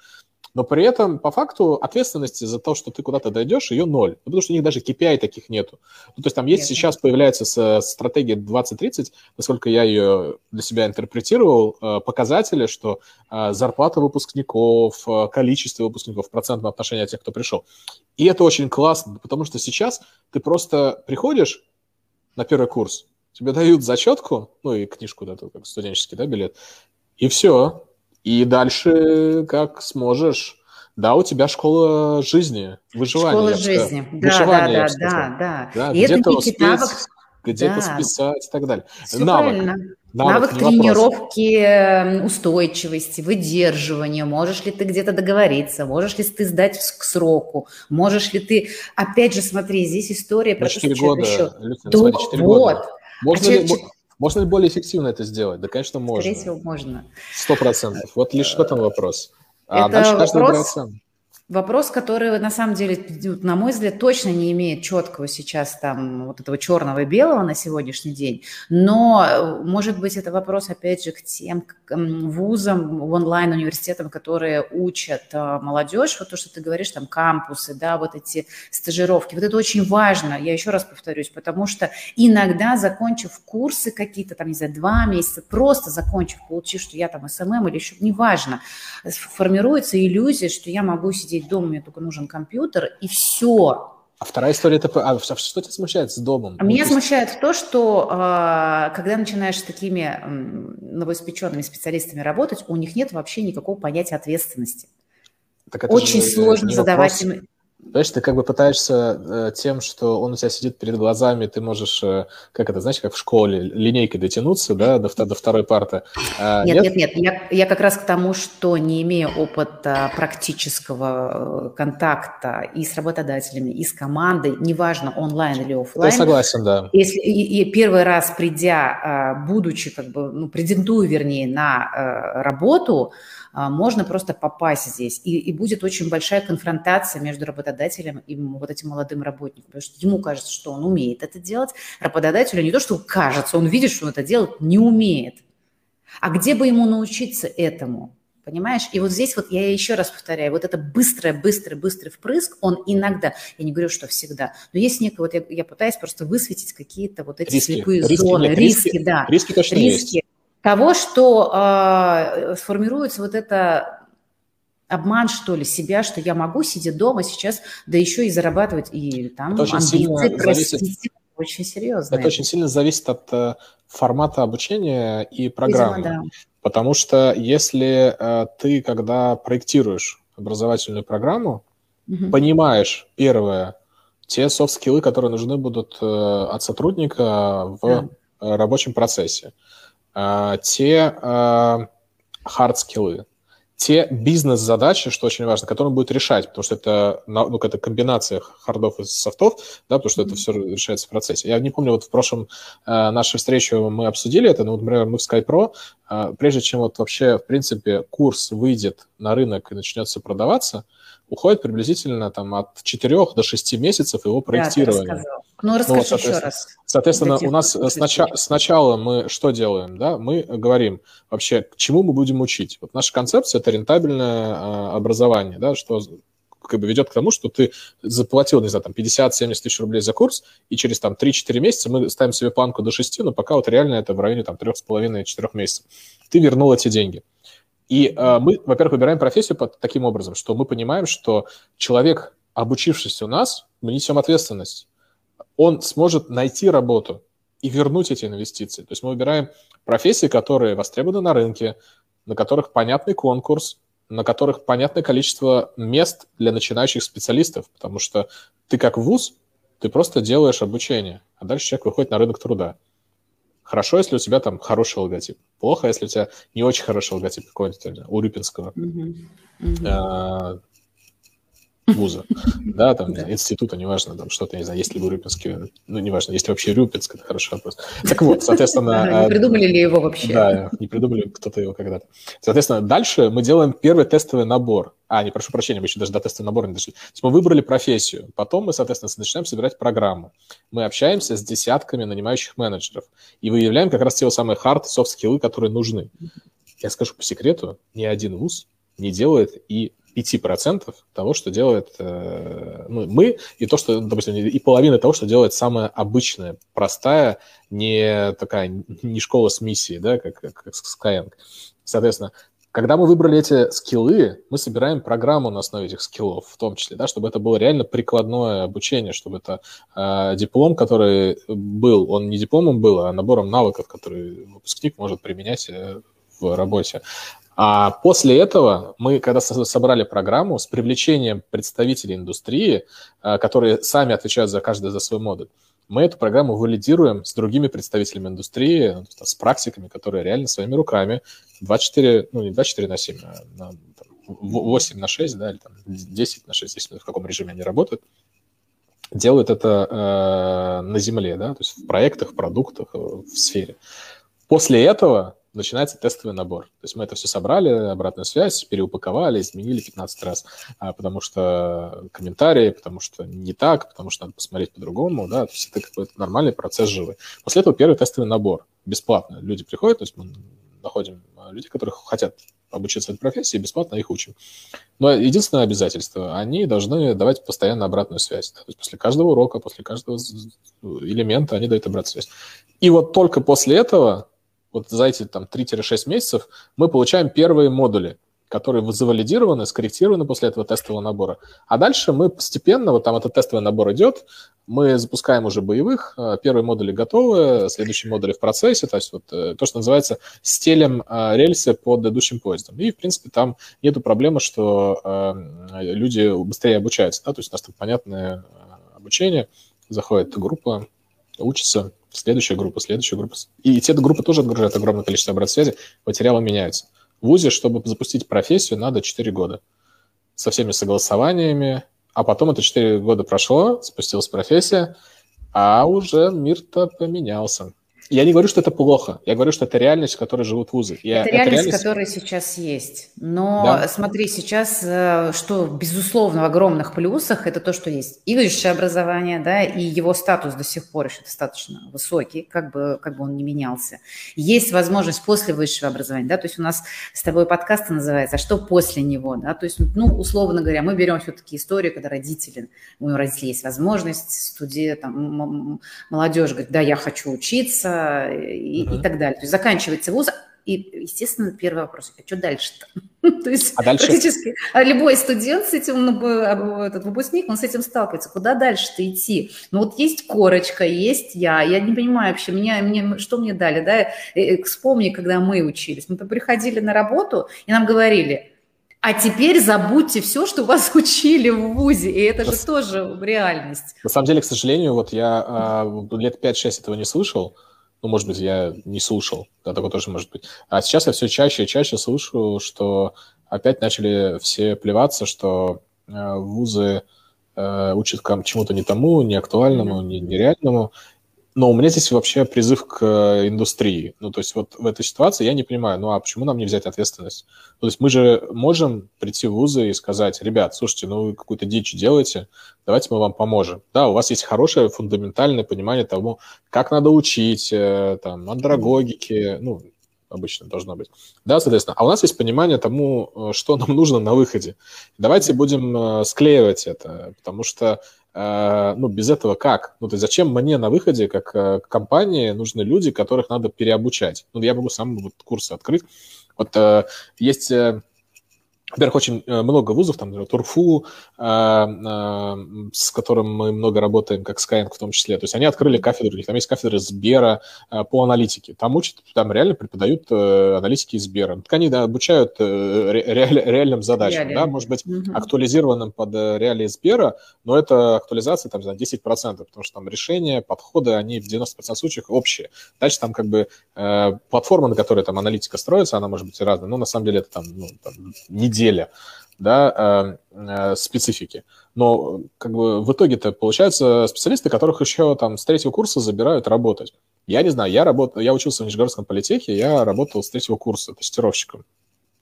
но при этом, по факту, ответственности за то, что ты куда-то дойдешь, ее ноль. Ну, потому что у них даже KPI таких нету. Ну, то есть там есть Нет. сейчас появляется с, стратегия 2030, насколько я ее для себя интерпретировал, э, показатели, что э, зарплата выпускников, э, количество выпускников в процентном отношении от тех, кто пришел. И это очень классно, потому что сейчас ты просто приходишь на первый курс, тебе дают зачетку, ну и книжку, да, как студенческий, да, билет, и все, и дальше как сможешь. Да, у тебя школа жизни, выживания. Школа жизни, да, выживание, да, да, да, да, да. И где-то успеть, навык... где-то да. списать и так далее. Все навык. Правильно. Навык, навык тренировки эм, устойчивости, выдерживания. Можешь ли ты где-то договориться? Можешь ли ты сдать к сроку? Можешь ли ты... Опять же, смотри, здесь история про 4 года, еще... Люцин, смотри, 4 вот. года. Можно а ли... Можно ли более эффективно это сделать? Да, конечно, можно. Скорее всего, можно. Сто процентов. Вот лишь в этом вопрос. А это дальше каждый вопрос... выбирает сам. Вопрос, который, на самом деле, на мой взгляд, точно не имеет четкого сейчас там вот этого черного и белого на сегодняшний день, но, э, может быть, это вопрос, опять же, к тем вузам, онлайн-университетам, которые учат а, молодежь, вот то, что ты говоришь, там, кампусы, да, вот эти стажировки, вот это очень важно, я еще раз повторюсь, потому что иногда, закончив курсы какие-то, там, не знаю, два месяца, просто закончив, получив, что я там SMM или еще, неважно, формируется иллюзия, что я могу сидеть дома, мне только нужен компьютер, и все. А вторая история, это а что тебя смущает с домом? А меня смущает то, что а, когда начинаешь с такими новоиспеченными специалистами работать, у них нет вообще никакого понятия ответственности. Очень сложно задавать им Понимаешь, ты как бы пытаешься э, тем, что он у тебя сидит перед глазами, ты можешь, э, как это, знаешь, как в школе, линейкой дотянуться, да, до, до второй парты. А, нет, нет, нет, нет. Я, я как раз к тому, что не имея опыта практического э, контакта и с работодателями, и с командой, неважно, онлайн или офлайн. Я согласен, да. Если и, и первый раз придя, а, будучи, как бы, ну, претендуя, вернее, на работу, можно просто попасть здесь. И, и будет очень большая конфронтация между работодателем и вот этим молодым работником, потому что ему кажется, что он умеет это делать, работодателю не то, что кажется, он видит, что он это делать не умеет. А где бы ему научиться этому? Понимаешь? И вот здесь вот я еще раз повторяю, вот это быстрое, быстрый, быстрый впрыск, он иногда, я не говорю, что всегда, но есть некое, вот я, я пытаюсь просто высветить какие-то вот эти риски, слепые риски, зоны, нет, риски, риски, да. Риски точно риски, того, что э, сформируется вот это обман, что ли, себя, что я могу, сидя дома сейчас, да еще и зарабатывать, и там это очень амбиции, простите, зависит, очень серьезно. Это, это очень сильно зависит от э, формата обучения и программы. Видимо, да. Потому что если э, ты, когда проектируешь образовательную программу, угу. понимаешь, первое, те софт-скиллы, которые нужны будут э, от сотрудника в да. рабочем процессе. А, те хард-скиллы, те бизнес-задачи, что очень важно, которые он будет решать, потому что это, ну, это комбинация хардов и софтов, да, потому что mm-hmm. это все решается в процессе. Я не помню, вот в прошлом э, нашей встрече мы обсудили это, но, например, мы в SkyPro, э, прежде чем вот вообще, в принципе, курс выйдет на рынок и начнется продаваться, уходит приблизительно там от 4 до 6 месяцев его проектирования. Да, ну, расскажи ну, вот, еще раз. Соответственно, у нас сначала, сначала мы что делаем? Да? Мы говорим вообще, к чему мы будем учить. Вот наша концепция – это рентабельное а, образование, да, что как бы ведет к тому, что ты заплатил, не знаю, там 50-70 тысяч рублей за курс, и через там 3-4 месяца мы ставим себе планку до 6, но пока вот реально это в районе там 3,5-4 месяцев. Ты вернул эти деньги. И э, мы, во-первых, выбираем профессию под таким образом, что мы понимаем, что человек, обучившийся у нас, мы несем ответственность. Он сможет найти работу и вернуть эти инвестиции. То есть мы выбираем профессии, которые востребованы на рынке, на которых понятный конкурс, на которых понятное количество мест для начинающих специалистов, потому что ты как вуз, ты просто делаешь обучение, а дальше человек выходит на рынок труда. Хорошо, если у тебя там хороший логотип. Плохо, если у тебя не очень хороший логотип какой-нибудь у Рюпинского. Mm-hmm. Mm-hmm вуза, да, там, института, неважно, там что-то, не знаю, есть ли в Рюпинске, ну, неважно, есть ли вообще Рюпинск, это хороший вопрос. Так вот, соответственно... Не а, придумали ли его вообще? Да, не придумали кто-то его когда-то. Соответственно, дальше мы делаем первый тестовый набор. А, не, прошу прощения, мы еще даже до тестового набора не дошли. То есть мы выбрали профессию, потом мы, соответственно, начинаем собирать программу. Мы общаемся с десятками нанимающих менеджеров и выявляем как раз те самые hard, soft скиллы, которые нужны. Я скажу по секрету, ни один вуз не делает и 5% того, что делает э, ну, мы, и то, что, допустим, и половина того, что делает самая обычная, простая, не такая, не школа с миссией, да, как, как, Skyeng. Соответственно, когда мы выбрали эти скиллы, мы собираем программу на основе этих скиллов, в том числе, да, чтобы это было реально прикладное обучение, чтобы это э, диплом, который был, он не дипломом был, а набором навыков, которые выпускник может применять э, в работе. А после этого мы, когда собрали программу с привлечением представителей индустрии, э, которые сами отвечают за каждый за свой модуль, мы эту программу валидируем с другими представителями индустрии, с практиками, которые реально своими руками 24, ну не 24 на 7, а на 8 на 6, да, или там 10 на 6, если в каком режиме они работают, делают это э, на земле, да, то есть в проектах, в продуктах, в сфере. После этого начинается тестовый набор. То есть мы это все собрали, обратную связь, переупаковали, изменили 15 раз, а, потому что комментарии, потому что не так, потому что надо посмотреть по-другому, да, то есть это какой-то нормальный процесс живый. После этого первый тестовый набор, бесплатно. Люди приходят, то есть мы находим а, людей, которые хотят обучиться этой профессии, бесплатно их учим. Но единственное обязательство, они должны давать постоянно обратную связь. То есть после каждого урока, после каждого элемента они дают обратную связь. И вот только после этого, вот за эти там 3-6 месяцев, мы получаем первые модули – которые завалидированы, скорректированы после этого тестового набора. А дальше мы постепенно, вот там этот тестовый набор идет, мы запускаем уже боевых, э, первые модули готовы, следующие модули в процессе, то есть вот э, то, что называется стелем э, рельсы под идущим поездом. И, в принципе, там нету проблемы, что люди быстрее обучаются, да, то есть у нас там понятное обучение, заходит группа, учится, следующая группа, следующая группа. И те группы тоже отгружают огромное количество обратной связи, материалы меняются. В ВУЗе, чтобы запустить профессию, надо 4 года. Со всеми согласованиями. А потом это 4 года прошло, спустилась профессия, а уже мир-то поменялся. Я не говорю, что это плохо. Я говорю, что это реальность, в которой живут вузы. Я, это, реальность, реальность, которая сейчас есть. Но да. смотри, сейчас, э, что безусловно в огромных плюсах, это то, что есть и высшее образование, да, и его статус до сих пор еще достаточно высокий, как бы, как бы он не менялся. Есть возможность после высшего образования, да, то есть у нас с тобой подкаст называется «А что после него?», да, то есть, ну, условно говоря, мы берем все-таки историю, когда родители, у родителей есть возможность, студия, там, молодежь говорит, да, я хочу учиться, и, uh-huh. и так далее. То есть заканчивается вуз, и, естественно, первый вопрос, а что дальше-то? [laughs] То есть а дальше? практически любой студент с этим, ну, этот выпускник, он с этим сталкивается. Куда дальше-то идти? Ну вот есть корочка, есть я. Я не понимаю вообще, меня, мне, что мне дали, да? Э, э, вспомни, когда мы учились. Мы приходили на работу, и нам говорили, а теперь забудьте все, что вас [laughs] учили в ВУЗе, и это же на, тоже реальность. На самом деле, к сожалению, вот я а, лет 5-6 этого не слышал, ну, может быть, я не слушал, да, такое тоже может быть. А сейчас я все чаще и чаще слышу, что опять начали все плеваться, что э, вузы э, учат чему-то не тому, не актуальному, не, нереальному, но у меня здесь вообще призыв к э, индустрии. Ну, то есть вот в этой ситуации я не понимаю, ну а почему нам не взять ответственность? То есть мы же можем прийти в вузы и сказать, ребят, слушайте, ну вы какую-то дичь делаете, давайте мы вам поможем. Да, у вас есть хорошее фундаментальное понимание того, как надо учить, э, там, андрогогики, ну, обычно должно быть. Да, соответственно. А у нас есть понимание тому, э, что нам нужно на выходе. Давайте будем склеивать это, потому что ну, без этого как? Ну, то есть зачем мне на выходе, как э, компании, нужны люди, которых надо переобучать? Ну, я могу сам вот курсы открыть. Вот э, есть во-первых, очень э, много вузов, там, например, ТУРФУ, э, э, с которым мы много работаем, как Skyeng в том числе. То есть они открыли кафедру, у них там есть кафедра Сбера по аналитике. Там учат, там реально преподают аналитики из Сбера. Так они да, обучают реаль, реальным задачам, Реалии. да, может быть, угу. актуализированным под реалии Сбера, но это актуализация там, за 10%, потому что там решения, подходы, они в 90% случаев общие. Дальше там как бы платформа, на которой там аналитика строится, она может быть разная, но на самом деле это там, ну, там неделя неделя да, э, э, специфики. Но как бы в итоге-то получаются специалисты, которых еще там с третьего курса забирают работать. Я не знаю, я работал, я учился в Нижегородском политехе, я работал с третьего курса тестировщиком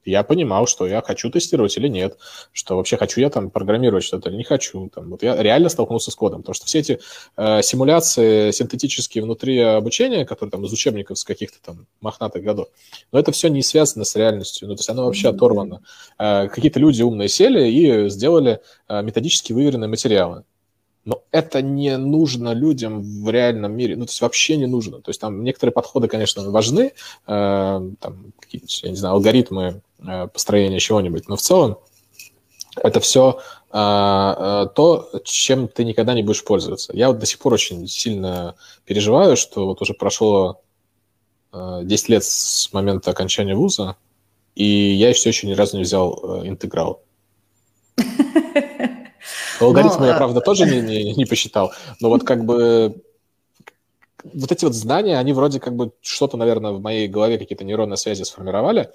я понимал, что я хочу тестировать или нет, что вообще хочу я там программировать что-то или не хочу. Там, вот я реально столкнулся с кодом, потому что все эти э, симуляции синтетические внутри обучения, которые там из учебников с каких-то там мохнатых годов, но это все не связано с реальностью, ну, то есть оно вообще оторвано. Э, какие-то люди умные сели и сделали э, методически выверенные материалы. Но это не нужно людям в реальном мире, ну, то есть вообще не нужно. То есть там некоторые подходы, конечно, важны, э, там какие-то, я не знаю, алгоритмы э, построения чего-нибудь, но в целом это все э, э, то, чем ты никогда не будешь пользоваться. Я вот до сих пор очень сильно переживаю, что вот уже прошло э, 10 лет с момента окончания вуза, и я все еще ни разу не взял интеграл. [laughs] Алгоритмы я, правда, тоже не, не, не посчитал, но вот как бы вот эти вот знания, они вроде как бы что-то, наверное, в моей голове какие-то нейронные связи сформировали,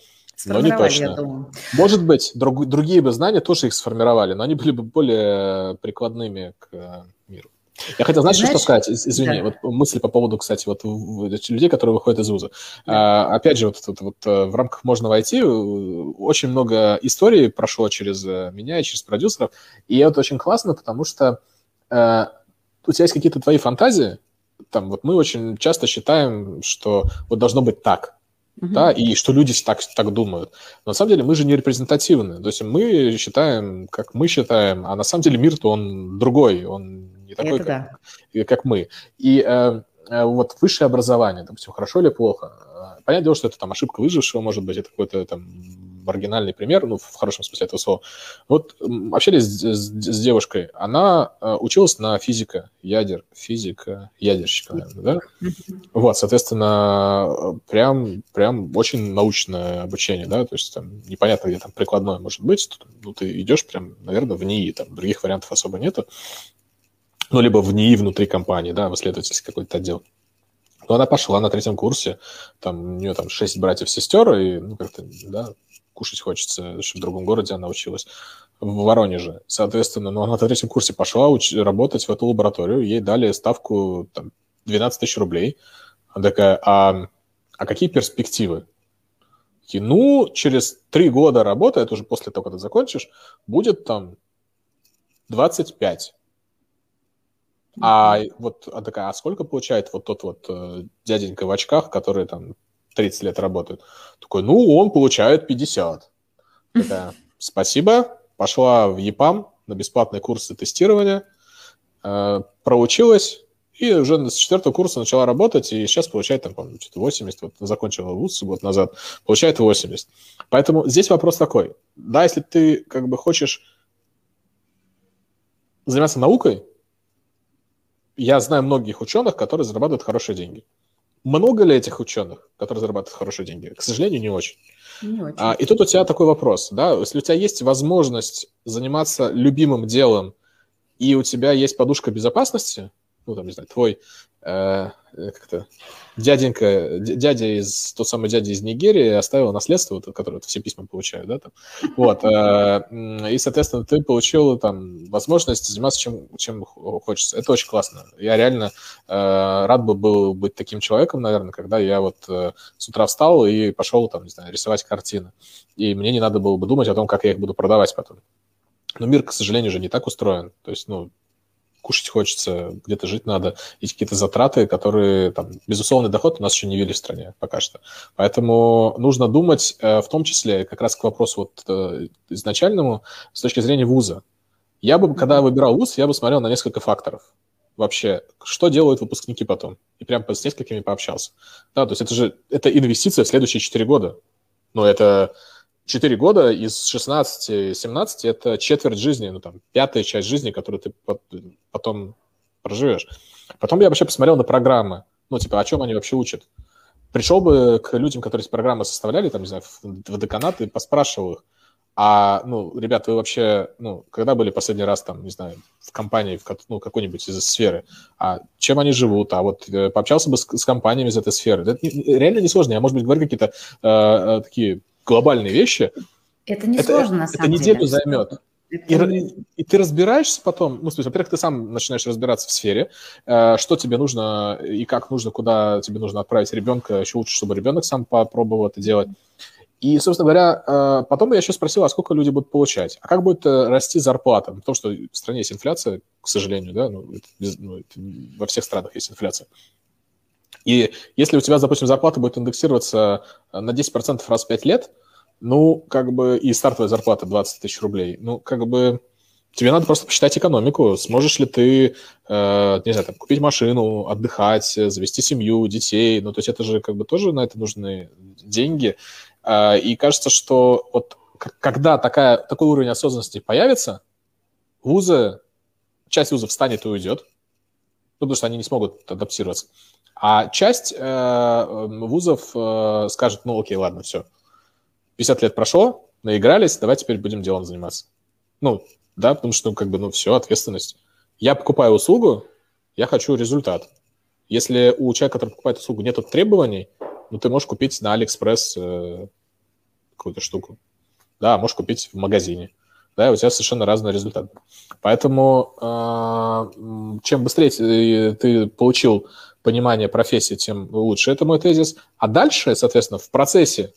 но не точно. Может быть, друг, другие бы знания тоже их сформировали, но они были бы более прикладными к миру. Я хотел, знаешь, Знаешь, что сказать? Извини, да. вот мысли по поводу, кстати, вот людей, которые выходят из ВУЗа. Да. А, опять же, вот, вот, вот э, в рамках «Можно войти» э, очень много историй прошло через э, меня и через продюсеров, и это очень классно, потому что э, у тебя есть какие-то твои фантазии, там, вот мы очень часто считаем, что вот должно быть так, Uh-huh. Да, и что люди так, так думают. Но на самом деле мы же не репрезентативны. То есть мы считаем, как мы считаем, а на самом деле мир-то он другой, он не такой, как, да. как мы. И э, э, вот высшее образование, допустим, хорошо или плохо? Понятное дело, что это там ошибка выжившего, может быть, это какой-то там маргинальный пример, ну, в хорошем смысле этого слова. Вот общались с, с, с девушкой, она э, училась на физика, ядер, физика, ядерщика, наверное, да? Вот, соответственно, прям, прям очень научное обучение, да, то есть там непонятно, где там прикладное может быть, ну, ты идешь прям, наверное, в НИИ, там других вариантов особо нету. Ну, либо в НИИ внутри компании, да, в исследовательский какой-то отдел. Но она пошла на третьем курсе, там у нее там шесть братьев-сестер, и, ну, как-то, да, кушать хочется, что в другом городе она училась, в Воронеже. Соответственно, ну, она на третьем курсе пошла уч- работать в эту лабораторию, ей дали ставку там, 12 тысяч рублей. Она такая, а, а какие перспективы? И, ну, через три года работы, это уже после того, когда ты закончишь, будет там 25. А вот а такая, а сколько получает вот тот вот э, дяденька в очках, который там 30 лет работает? Такой, ну, он получает 50. Такая, [laughs] спасибо, пошла в ЕПАМ на бесплатные курсы тестирования, э, проучилась, и уже с четвертого курса начала работать, и сейчас получает, там, по-моему, что-то 80, вот закончила вуз год назад, получает 80. Поэтому здесь вопрос такой. Да, если ты как бы хочешь заниматься наукой, я знаю многих ученых, которые зарабатывают хорошие деньги. Много ли этих ученых, которые зарабатывают хорошие деньги? К сожалению, не очень. Не очень. А, и тут у тебя такой вопрос, да, если у тебя есть возможность заниматься любимым делом, и у тебя есть подушка безопасности, ну, там, не знаю, твой э, как-то дяденька, дядя из, тот самый дядя из Нигерии оставил наследство, вот, которое вот, все письма получают, да, там, вот, э, и, соответственно, ты получил там возможность заниматься чем, чем хочется. Это очень классно. Я реально э, рад бы был быть таким человеком, наверное, когда я вот э, с утра встал и пошел там, не знаю, рисовать картины. И мне не надо было бы думать о том, как я их буду продавать потом. Но мир, к сожалению, же не так устроен. То есть, ну, кушать хочется, где-то жить надо, и какие-то затраты, которые, там, безусловный доход у нас еще не ввели в стране пока что. Поэтому нужно думать, э, в том числе, как раз к вопросу вот э, изначальному, с точки зрения вуза. Я бы, когда выбирал вуз, я бы смотрел на несколько факторов вообще, что делают выпускники потом. И прям с несколькими пообщался. Да, то есть это же это инвестиция в следующие 4 года. Ну, это 4 года из 16-17 это четверть жизни, ну там пятая часть жизни, которую ты потом проживешь. Потом я вообще посмотрел на программы, ну типа о чем они вообще учат. Пришел бы к людям, которые эти программы составляли, там, не знаю, в деканат и поспрашивал их, а, ну, ребят, вы вообще, ну, когда были последний раз там, не знаю, в компании, в ну, какой-нибудь из сферы, а чем они живут, а вот э, пообщался бы с, с компаниями из этой сферы. Это реально несложно. Я, может быть, говорю какие-то э, э, такие глобальные вещи. Это не это, сложно, на самом это деле. Это неделю займет. И, и ты разбираешься потом, ну, смысле, во-первых, ты сам начинаешь разбираться в сфере, э, что тебе нужно и как нужно, куда тебе нужно отправить ребенка, еще лучше, чтобы ребенок сам попробовал это делать. И, собственно говоря, э, потом я еще спросил, а сколько люди будут получать, а как будет э, расти зарплата, потому что в стране есть инфляция, к сожалению, да, ну, это, ну, это, во всех странах есть инфляция. И если у тебя, допустим, зарплата будет индексироваться на 10% раз в 5 лет, ну, как бы, и стартовая зарплата 20 тысяч рублей, ну, как бы, тебе надо просто посчитать экономику. Сможешь ли ты, э, не знаю, там, купить машину, отдыхать, завести семью, детей, ну, то есть это же, как бы, тоже на это нужны деньги. Э, и кажется, что вот когда такая, такой уровень осознанности появится, вузы, часть вузов встанет и уйдет, ну, потому что они не смогут адаптироваться. А часть э, вузов э, скажет, ну окей, ладно, все, 50 лет прошло, наигрались, давай теперь будем делом заниматься. Ну, да, потому что, ну, как бы, ну, все, ответственность. Я покупаю услугу, я хочу результат. Если у человека, который покупает услугу, нет требований, ну, ты можешь купить на Алиэкспресс э, какую-то штуку. Да, можешь купить в магазине. да, и у тебя совершенно разный результат. Поэтому э, чем быстрее ты, ты получил понимание профессии, тем лучше. Это мой тезис. А дальше, соответственно, в процессе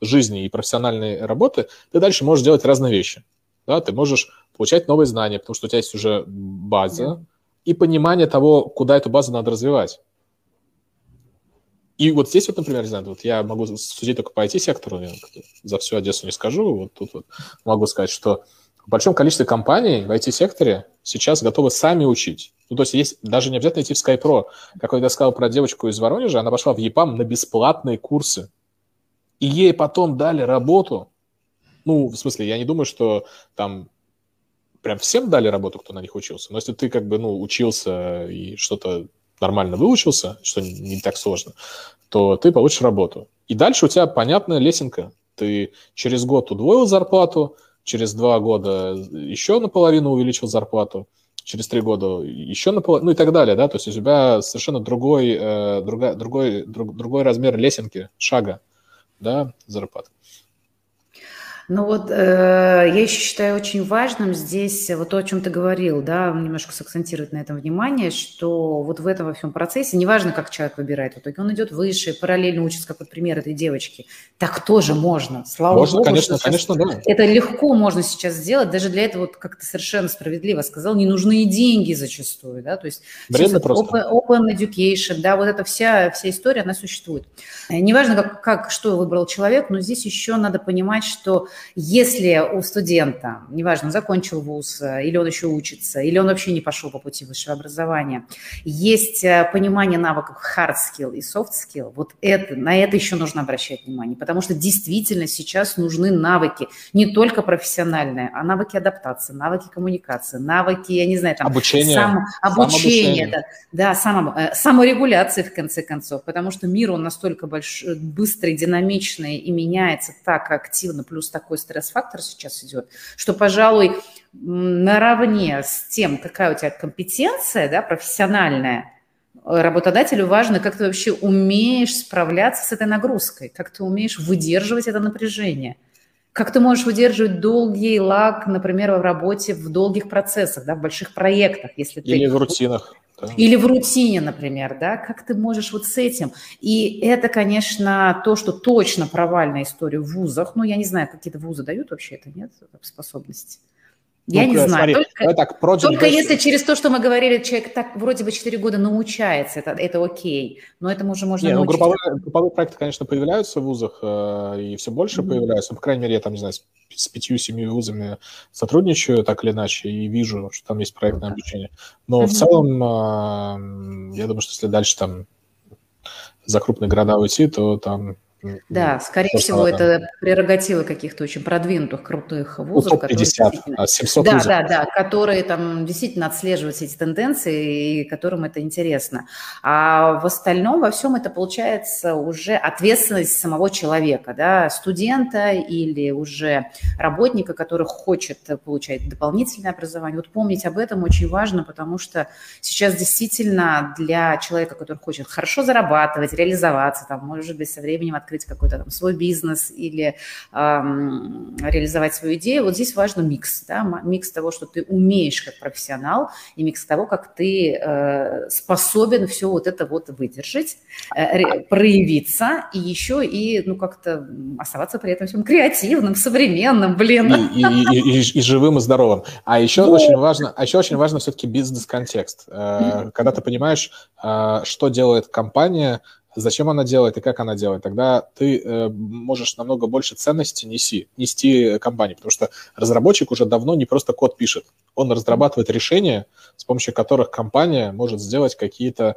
жизни и профессиональной работы ты дальше можешь делать разные вещи. Да, ты можешь получать новые знания, потому что у тебя есть уже база yeah. и понимание того, куда эту базу надо развивать. И вот здесь вот, например, не знаю, вот я могу судить только по IT-сектору, за всю Одессу не скажу, вот тут вот могу сказать, что в большом количестве компаний в IT-секторе сейчас готовы сами учить. Ну, то есть есть даже не обязательно идти в SkyPro. Как я сказал про девочку из Воронежа, она пошла в ЕПАМ на бесплатные курсы. И ей потом дали работу. Ну, в смысле, я не думаю, что там прям всем дали работу, кто на них учился. Но если ты как бы, ну, учился и что-то нормально выучился, что не так сложно, то ты получишь работу. И дальше у тебя понятная лесенка. Ты через год удвоил зарплату, через два года еще наполовину увеличил зарплату, через три года еще наполовину, ну и так далее, да, то есть у тебя совершенно другой, э, другой, другой, друг, другой размер лесенки, шага, да, зарплаты. Ну вот э, я еще считаю очень важным здесь вот то, о чем ты говорил, да, немножко сакцентировать на этом внимание, что вот в этом во всем процессе, неважно, как человек выбирает, в итоге он идет выше, параллельно учится, как вот пример этой девочки, так тоже можно, слава можно, богу. конечно, конечно, да. Это легко можно сейчас сделать, даже для этого, вот, как ты совершенно справедливо сказал, не нужны и деньги зачастую, да, то есть Вредно просто. Open, open education, да, вот эта вся, вся история, она существует. Неважно, как, как, что выбрал человек, но здесь еще надо понимать, что если у студента, неважно, закончил вуз, э, или он еще учится, или он вообще не пошел по пути высшего образования, есть э, понимание навыков hard skill и soft skill, вот это, на это еще нужно обращать внимание, потому что действительно сейчас нужны навыки, не только профессиональные, а навыки адаптации, навыки коммуникации, навыки, я не знаю, там... Обучение. Сам, обучение, да, да само, э, саморегуляции, в конце концов, потому что мир, он настолько большой, быстрый, динамичный и меняется так активно, плюс такой стресс-фактор сейчас идет, что, пожалуй, наравне с тем, какая у тебя компетенция да, профессиональная, работодателю важно, как ты вообще умеешь справляться с этой нагрузкой, как ты умеешь выдерживать это напряжение, как ты можешь выдерживать долгий лаг, например, в работе, в долгих процессах, да, в больших проектах, если ты... Или в рутинах. Или в рутине, например, да, как ты можешь вот с этим. И это, конечно, то, что точно провальная история в вузах. Ну, я не знаю, какие-то вузы дают вообще это, нет, способности. Я ну, не знаю. Смотри, только так, только если через то, что мы говорили, человек так вроде бы 4 года научается, это, это окей. Но этому уже можно не, ну, групповые, групповые проекты, конечно, появляются в вузах, э, и все больше mm-hmm. появляются. по крайней мере, я там, не знаю, с, с пятью-семи вузами сотрудничаю так или иначе, и вижу, что там есть проектное обучение. Но mm-hmm. в целом, э, я думаю, что если дальше там за крупные города уйти, то там да, скорее Просто всего, это прерогативы каких-то очень продвинутых, крутых вузов. Ну, 50, которые 700 да, вузов. Да, да, которые там действительно отслеживают эти тенденции и которым это интересно. А в остальном во всем это получается уже ответственность самого человека, да, студента или уже работника, который хочет получать дополнительное образование. Вот помнить об этом очень важно, потому что сейчас действительно для человека, который хочет хорошо зарабатывать, реализоваться, там, может быть, со временем открыть какой-то там свой бизнес или эм, реализовать свою идею. Вот здесь важно микс, да, микс того, что ты умеешь как профессионал, и микс того, как ты э, способен все вот это вот выдержать, э, проявиться, и еще и, ну, как-то оставаться при этом всем креативным, современным, блин. И, и, и, и, и живым, и здоровым. А еще вот. очень важно, а еще очень важно все-таки бизнес-контекст. Э, когда ты понимаешь, э, что делает компания, зачем она делает и как она делает, тогда ты э, можешь намного больше ценности неси, нести компании, потому что разработчик уже давно не просто код пишет, он разрабатывает решения, с помощью которых компания может сделать какие-то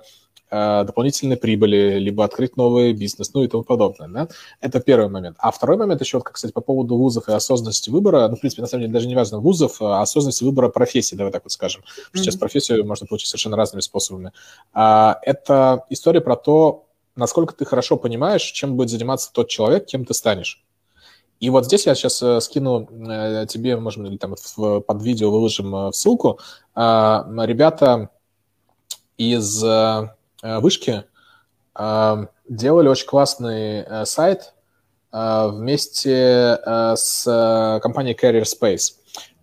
э, дополнительные прибыли, либо открыть новый бизнес, ну и тому подобное. Да? Это первый момент. А второй момент еще, вот, кстати, по поводу вузов и осознанности выбора, ну, в принципе, на самом деле, даже не важно вузов, а осознанности выбора профессии, давай так вот скажем. Mm-hmm. Сейчас профессию можно получить совершенно разными способами. А, это история про то, насколько ты хорошо понимаешь, чем будет заниматься тот человек, кем ты станешь. И вот здесь я сейчас э, скину э, тебе, может быть, там под видео выложим э, ссылку. А, ребята из вышки делали очень классный сайт вместе с компанией Carrier Space.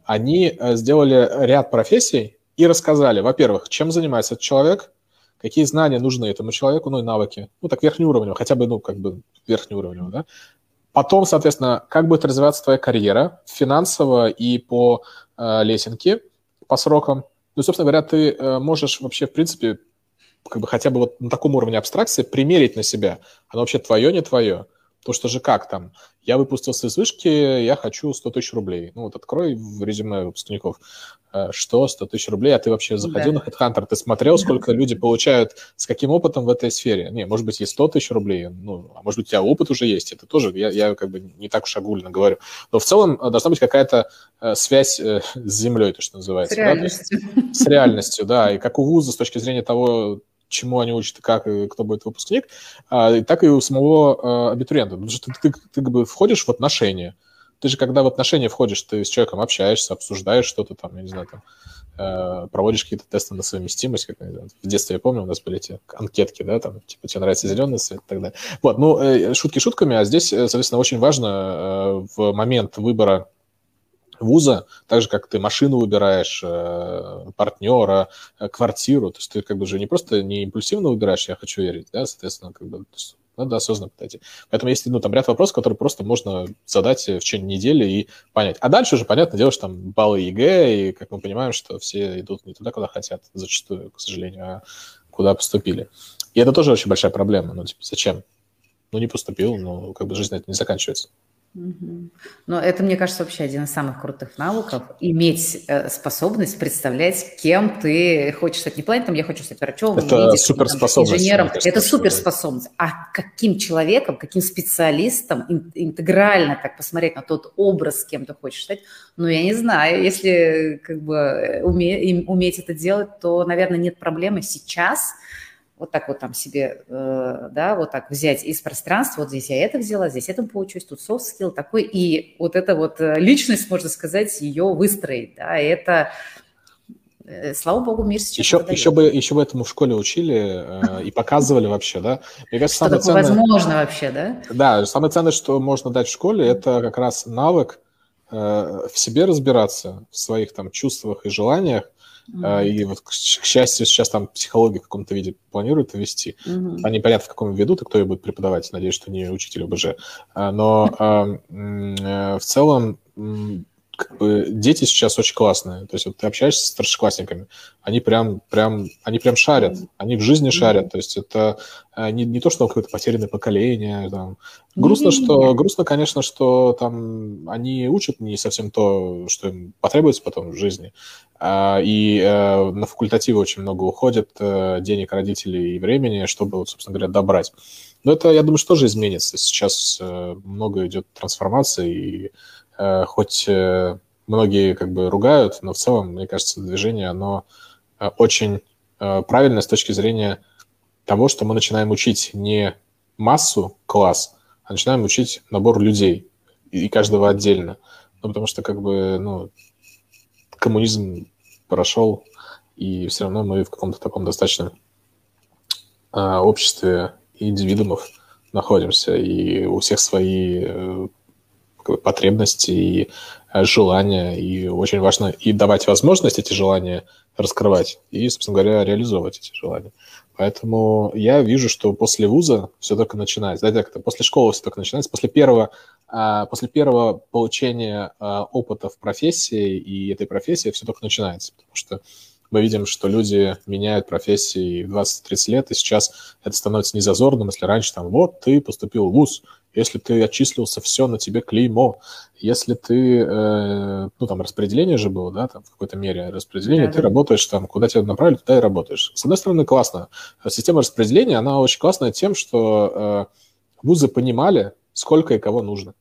они сделали ряд профессий и рассказали, во-первых, чем занимается этот человек, какие знания нужны этому человеку, ну и навыки, ну так верхнеуровневого, хотя бы, ну как бы верхнеуровневого, да. Потом, соответственно, как будет развиваться твоя карьера финансово и по э, лесенке, по срокам. Ну, собственно говоря, ты э, можешь вообще, в принципе, как бы хотя бы вот на таком уровне абстракции примерить на себя, оно вообще твое, не твое. То, что же как там, я выпустился из вышки, я хочу 100 тысяч рублей. Ну вот открой в резюме выпускников, э, что 100 тысяч рублей, а ты вообще заходил да. на HeadHunter, ты смотрел, сколько люди получают, с каким опытом в этой сфере? Не, может быть, есть 100 тысяч рублей, ну, а может быть, у тебя опыт уже есть, это тоже, я, я как бы не так уж огульно говорю. Но в целом э, должна быть какая-то э, связь с землей, то, что называется. С реальностью. Да? С реальностью, да, и как у вуза с точки зрения того, чему они учат и как, и кто будет выпускник, а, так и у самого а, абитуриента. Потому что ты, ты, ты, как бы входишь в отношения. Ты же, когда в отношения входишь, ты с человеком общаешься, обсуждаешь что-то там, я не знаю, там, э, проводишь какие-то тесты на совместимость, как в детстве я помню, у нас были эти анкетки, да, там, типа, тебе нравится зеленый цвет и так далее. Вот, ну, э, шутки шутками, а здесь, э, соответственно, очень важно в момент выбора вуза, так же, как ты машину выбираешь, э, партнера, э, квартиру, то есть ты как бы же не просто не импульсивно выбираешь, я хочу верить, да, соответственно, как бы надо осознанно подойти. Поэтому есть ну, там ряд вопросов, которые просто можно задать в течение недели и понять. А дальше уже, понятно, делаешь там баллы ЕГЭ, и как мы понимаем, что все идут не туда, куда хотят, зачастую, к сожалению, а куда поступили. И это тоже очень большая проблема. Ну, типа, зачем? Ну, не поступил, но как бы жизнь на это не заканчивается. Но это, мне кажется, вообще один из самых крутых навыков – иметь э, способность представлять, кем ты хочешь стать. Не плане, там, я хочу стать врачом, это медиком, суперспособность, инженером. Кажется, это суперспособность. А каким человеком, каким специалистом интегрально так посмотреть на тот образ, кем ты хочешь стать, ну, я не знаю. Если как бы уме, уметь это делать, то, наверное, нет проблемы сейчас – вот так вот там себе, э, да, вот так взять из пространства, вот здесь я это взяла, здесь это поучусь, тут soft skill такой, и вот эта вот э, личность, можно сказать, ее выстроить, да, это, э, слава богу, мир сейчас еще, еще бы Еще бы этому в школе учили и показывали вообще, да. Мне кажется, [laughs] что такое ценное, возможно вообще, да? Да, самое ценное, что можно дать в школе, это как раз навык в себе разбираться, в своих там чувствах и желаниях, Mm-hmm. И вот, к счастью, сейчас там психологию в каком-то виде планируют ввести. Mm-hmm. А непонятно, в каком ведут и кто ее будет преподавать. Надеюсь, что не учитель ОБЖ. А, но э, в целом как бы дети сейчас очень классные. То есть вот ты общаешься с старшеклассниками, они прям, прям, они прям шарят, они в жизни шарят. То есть это э, не, не то, что какое-то потерянное поколение. Там. Грустно, что, грустно, конечно, что там они учат не совсем то, что им потребуется потом в жизни. А, и э, на факультативы очень много уходит э, денег родителей и времени, чтобы, собственно говоря, добрать. Но это, я думаю, что тоже изменится. Сейчас много идет трансформации, и хоть э, многие как бы ругают, но в целом, мне кажется, движение, оно э, очень правильное с точки зрения того, что мы начинаем учить не массу, класс, а начинаем учить набор людей, и каждого отдельно. Ну, потому что, как бы, ну, коммунизм прошел, и все равно мы в каком-то таком достаточно обществе индивидуумов находимся, и у всех свои потребности и э, желания, и очень важно и давать возможность эти желания раскрывать, и, собственно говоря, реализовывать эти желания. Поэтому я вижу, что после вуза все только начинается. Да, так, после школы все только начинается. После первого, а, после первого получения а, опыта в профессии и этой профессии все только начинается. Потому что мы видим, что люди меняют профессии в 20-30 лет, и сейчас это становится незазорным, если раньше там, вот, ты поступил в ВУЗ, если ты отчислился, все, на тебе клеймо. Если ты, э, ну, там, распределение же было, да, там, в какой-то мере распределение, да, ты да. работаешь там, куда тебя направили, туда и работаешь. С одной стороны, классно. Система распределения, она очень классная тем, что э, вузы понимали, сколько и кого нужно.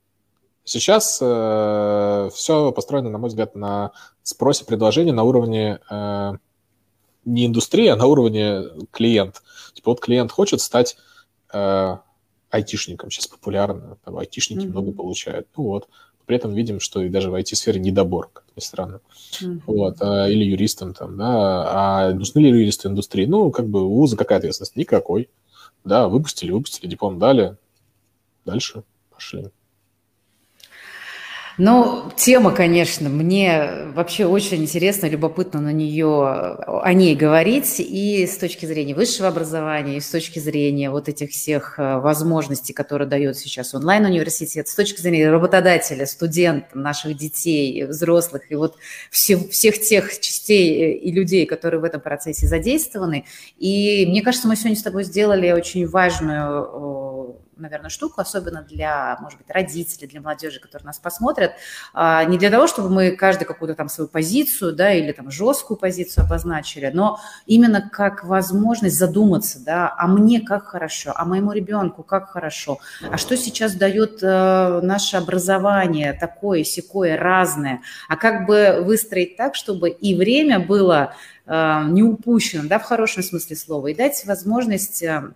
Сейчас э, все построено, на мой взгляд, на спросе предложения на уровне э, не индустрии, а на уровне клиент. Типа вот клиент хочет стать э, айтишником, сейчас популярно, там, айтишники mm-hmm. много получают. Ну вот, при этом видим, что и даже в IT-сфере недобор, как ни странно. Mm-hmm. Вот, а, или юристам там, да, а нужны ли юристы индустрии? Ну, как бы у вуза какая ответственность? Никакой. Да, выпустили, выпустили, диплом дали, дальше пошли. Ну, тема, конечно, мне вообще очень интересно, любопытно на нее, о ней говорить и с точки зрения высшего образования, и с точки зрения вот этих всех э, возможностей, которые дает сейчас онлайн-университет, с точки зрения работодателя, студентов, наших детей, взрослых, и вот все, всех тех частей и людей, которые в этом процессе задействованы. И мне кажется, мы сегодня с тобой сделали очень важную наверное, штуку, особенно для, может быть, родителей, для молодежи, которые нас посмотрят, а, не для того, чтобы мы каждый какую-то там свою позицию, да, или там жесткую позицию обозначили, но именно как возможность задуматься, да, а мне как хорошо, а моему ребенку как хорошо, а что сейчас дает э, наше образование такое, секое, разное, а как бы выстроить так, чтобы и время было э, не упущено, да, в хорошем смысле слова, и дать возможность э,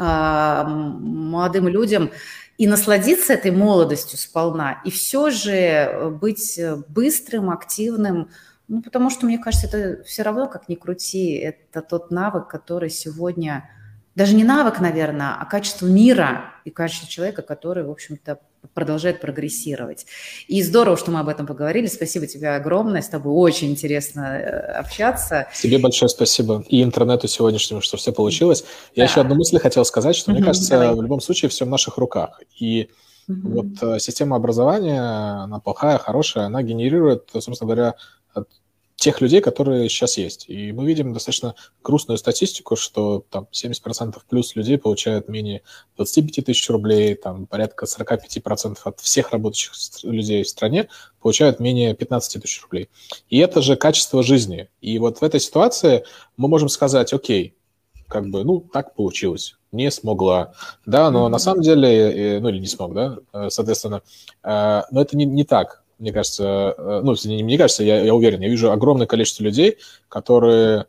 молодым людям и насладиться этой молодостью сполна, и все же быть быстрым, активным, ну, потому что, мне кажется, это все равно, как ни крути, это тот навык, который сегодня, даже не навык, наверное, а качество мира и качество человека, который, в общем-то, продолжает прогрессировать. И здорово, что мы об этом поговорили. Спасибо тебе огромное. С тобой очень интересно э, общаться. Тебе большое спасибо. И интернету сегодняшнему, что все получилось. Я да. еще одну мысль хотел сказать, что, мне кажется, Давай. в любом случае все в наших руках. И вот э, система образования, она плохая, хорошая, она генерирует, собственно говоря, тех людей, которые сейчас есть. И мы видим достаточно грустную статистику, что там 70% плюс людей получают менее 25 тысяч рублей, там порядка 45% от всех работающих людей в стране получают менее 15 тысяч рублей. И это же качество жизни. И вот в этой ситуации мы можем сказать, окей, как бы, ну, так получилось, не смогла, да, но mm-hmm. на самом деле, э, ну, или не смог, да, э, соответственно, э, но это не, не так мне кажется, э, ну, не мне кажется, я, я уверен, я вижу огромное количество людей, которые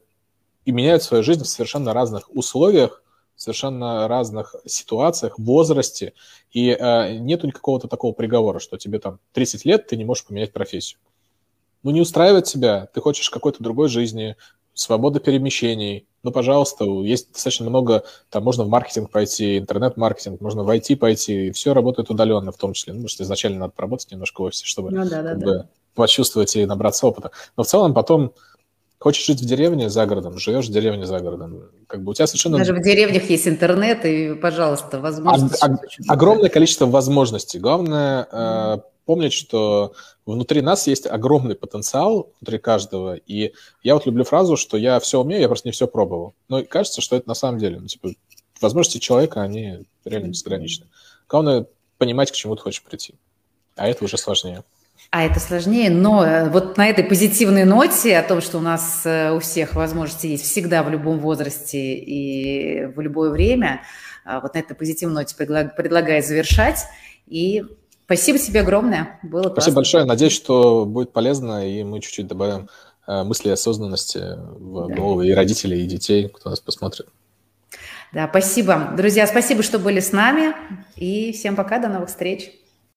и меняют свою жизнь в совершенно разных условиях, в совершенно разных ситуациях, возрасте, и э, нету никакого-то такого приговора, что тебе там 30 лет, ты не можешь поменять профессию. Ну, не устраивает тебя, ты хочешь какой-то другой жизни, свобода перемещений, ну, пожалуйста, есть достаточно много, там можно в маркетинг пойти, интернет-маркетинг, можно в IT пойти, и все работает удаленно в том числе, ну, потому что изначально надо поработать немножко в офисе, чтобы ну, да, да, да. почувствовать и набраться опыта. Но в целом потом хочешь жить в деревне за городом, живешь в деревне за городом. Как бы у тебя совершенно... Даже в деревнях есть интернет, и, пожалуйста, возможности. Ог- огромное количество возможностей. Главное mm помнить, что внутри нас есть огромный потенциал, внутри каждого, и я вот люблю фразу, что я все умею, я просто не все пробовал. Но кажется, что это на самом деле, ну, типа, возможности человека, они реально безграничны. Главное понимать, к чему ты хочешь прийти. А это уже сложнее. А это сложнее, но э, вот на этой позитивной ноте о том, что у нас э, у всех возможности есть всегда в любом возрасте и в любое время, а вот на этой позитивной ноте предлагаю завершать. И Спасибо тебе огромное. Было Спасибо классно. большое. Надеюсь, что будет полезно, и мы чуть-чуть добавим э, мысли осознанности в да. головы и родителей, и детей, кто нас посмотрит. Да, спасибо. Друзья, спасибо, что были с нами. И всем пока, до новых встреч.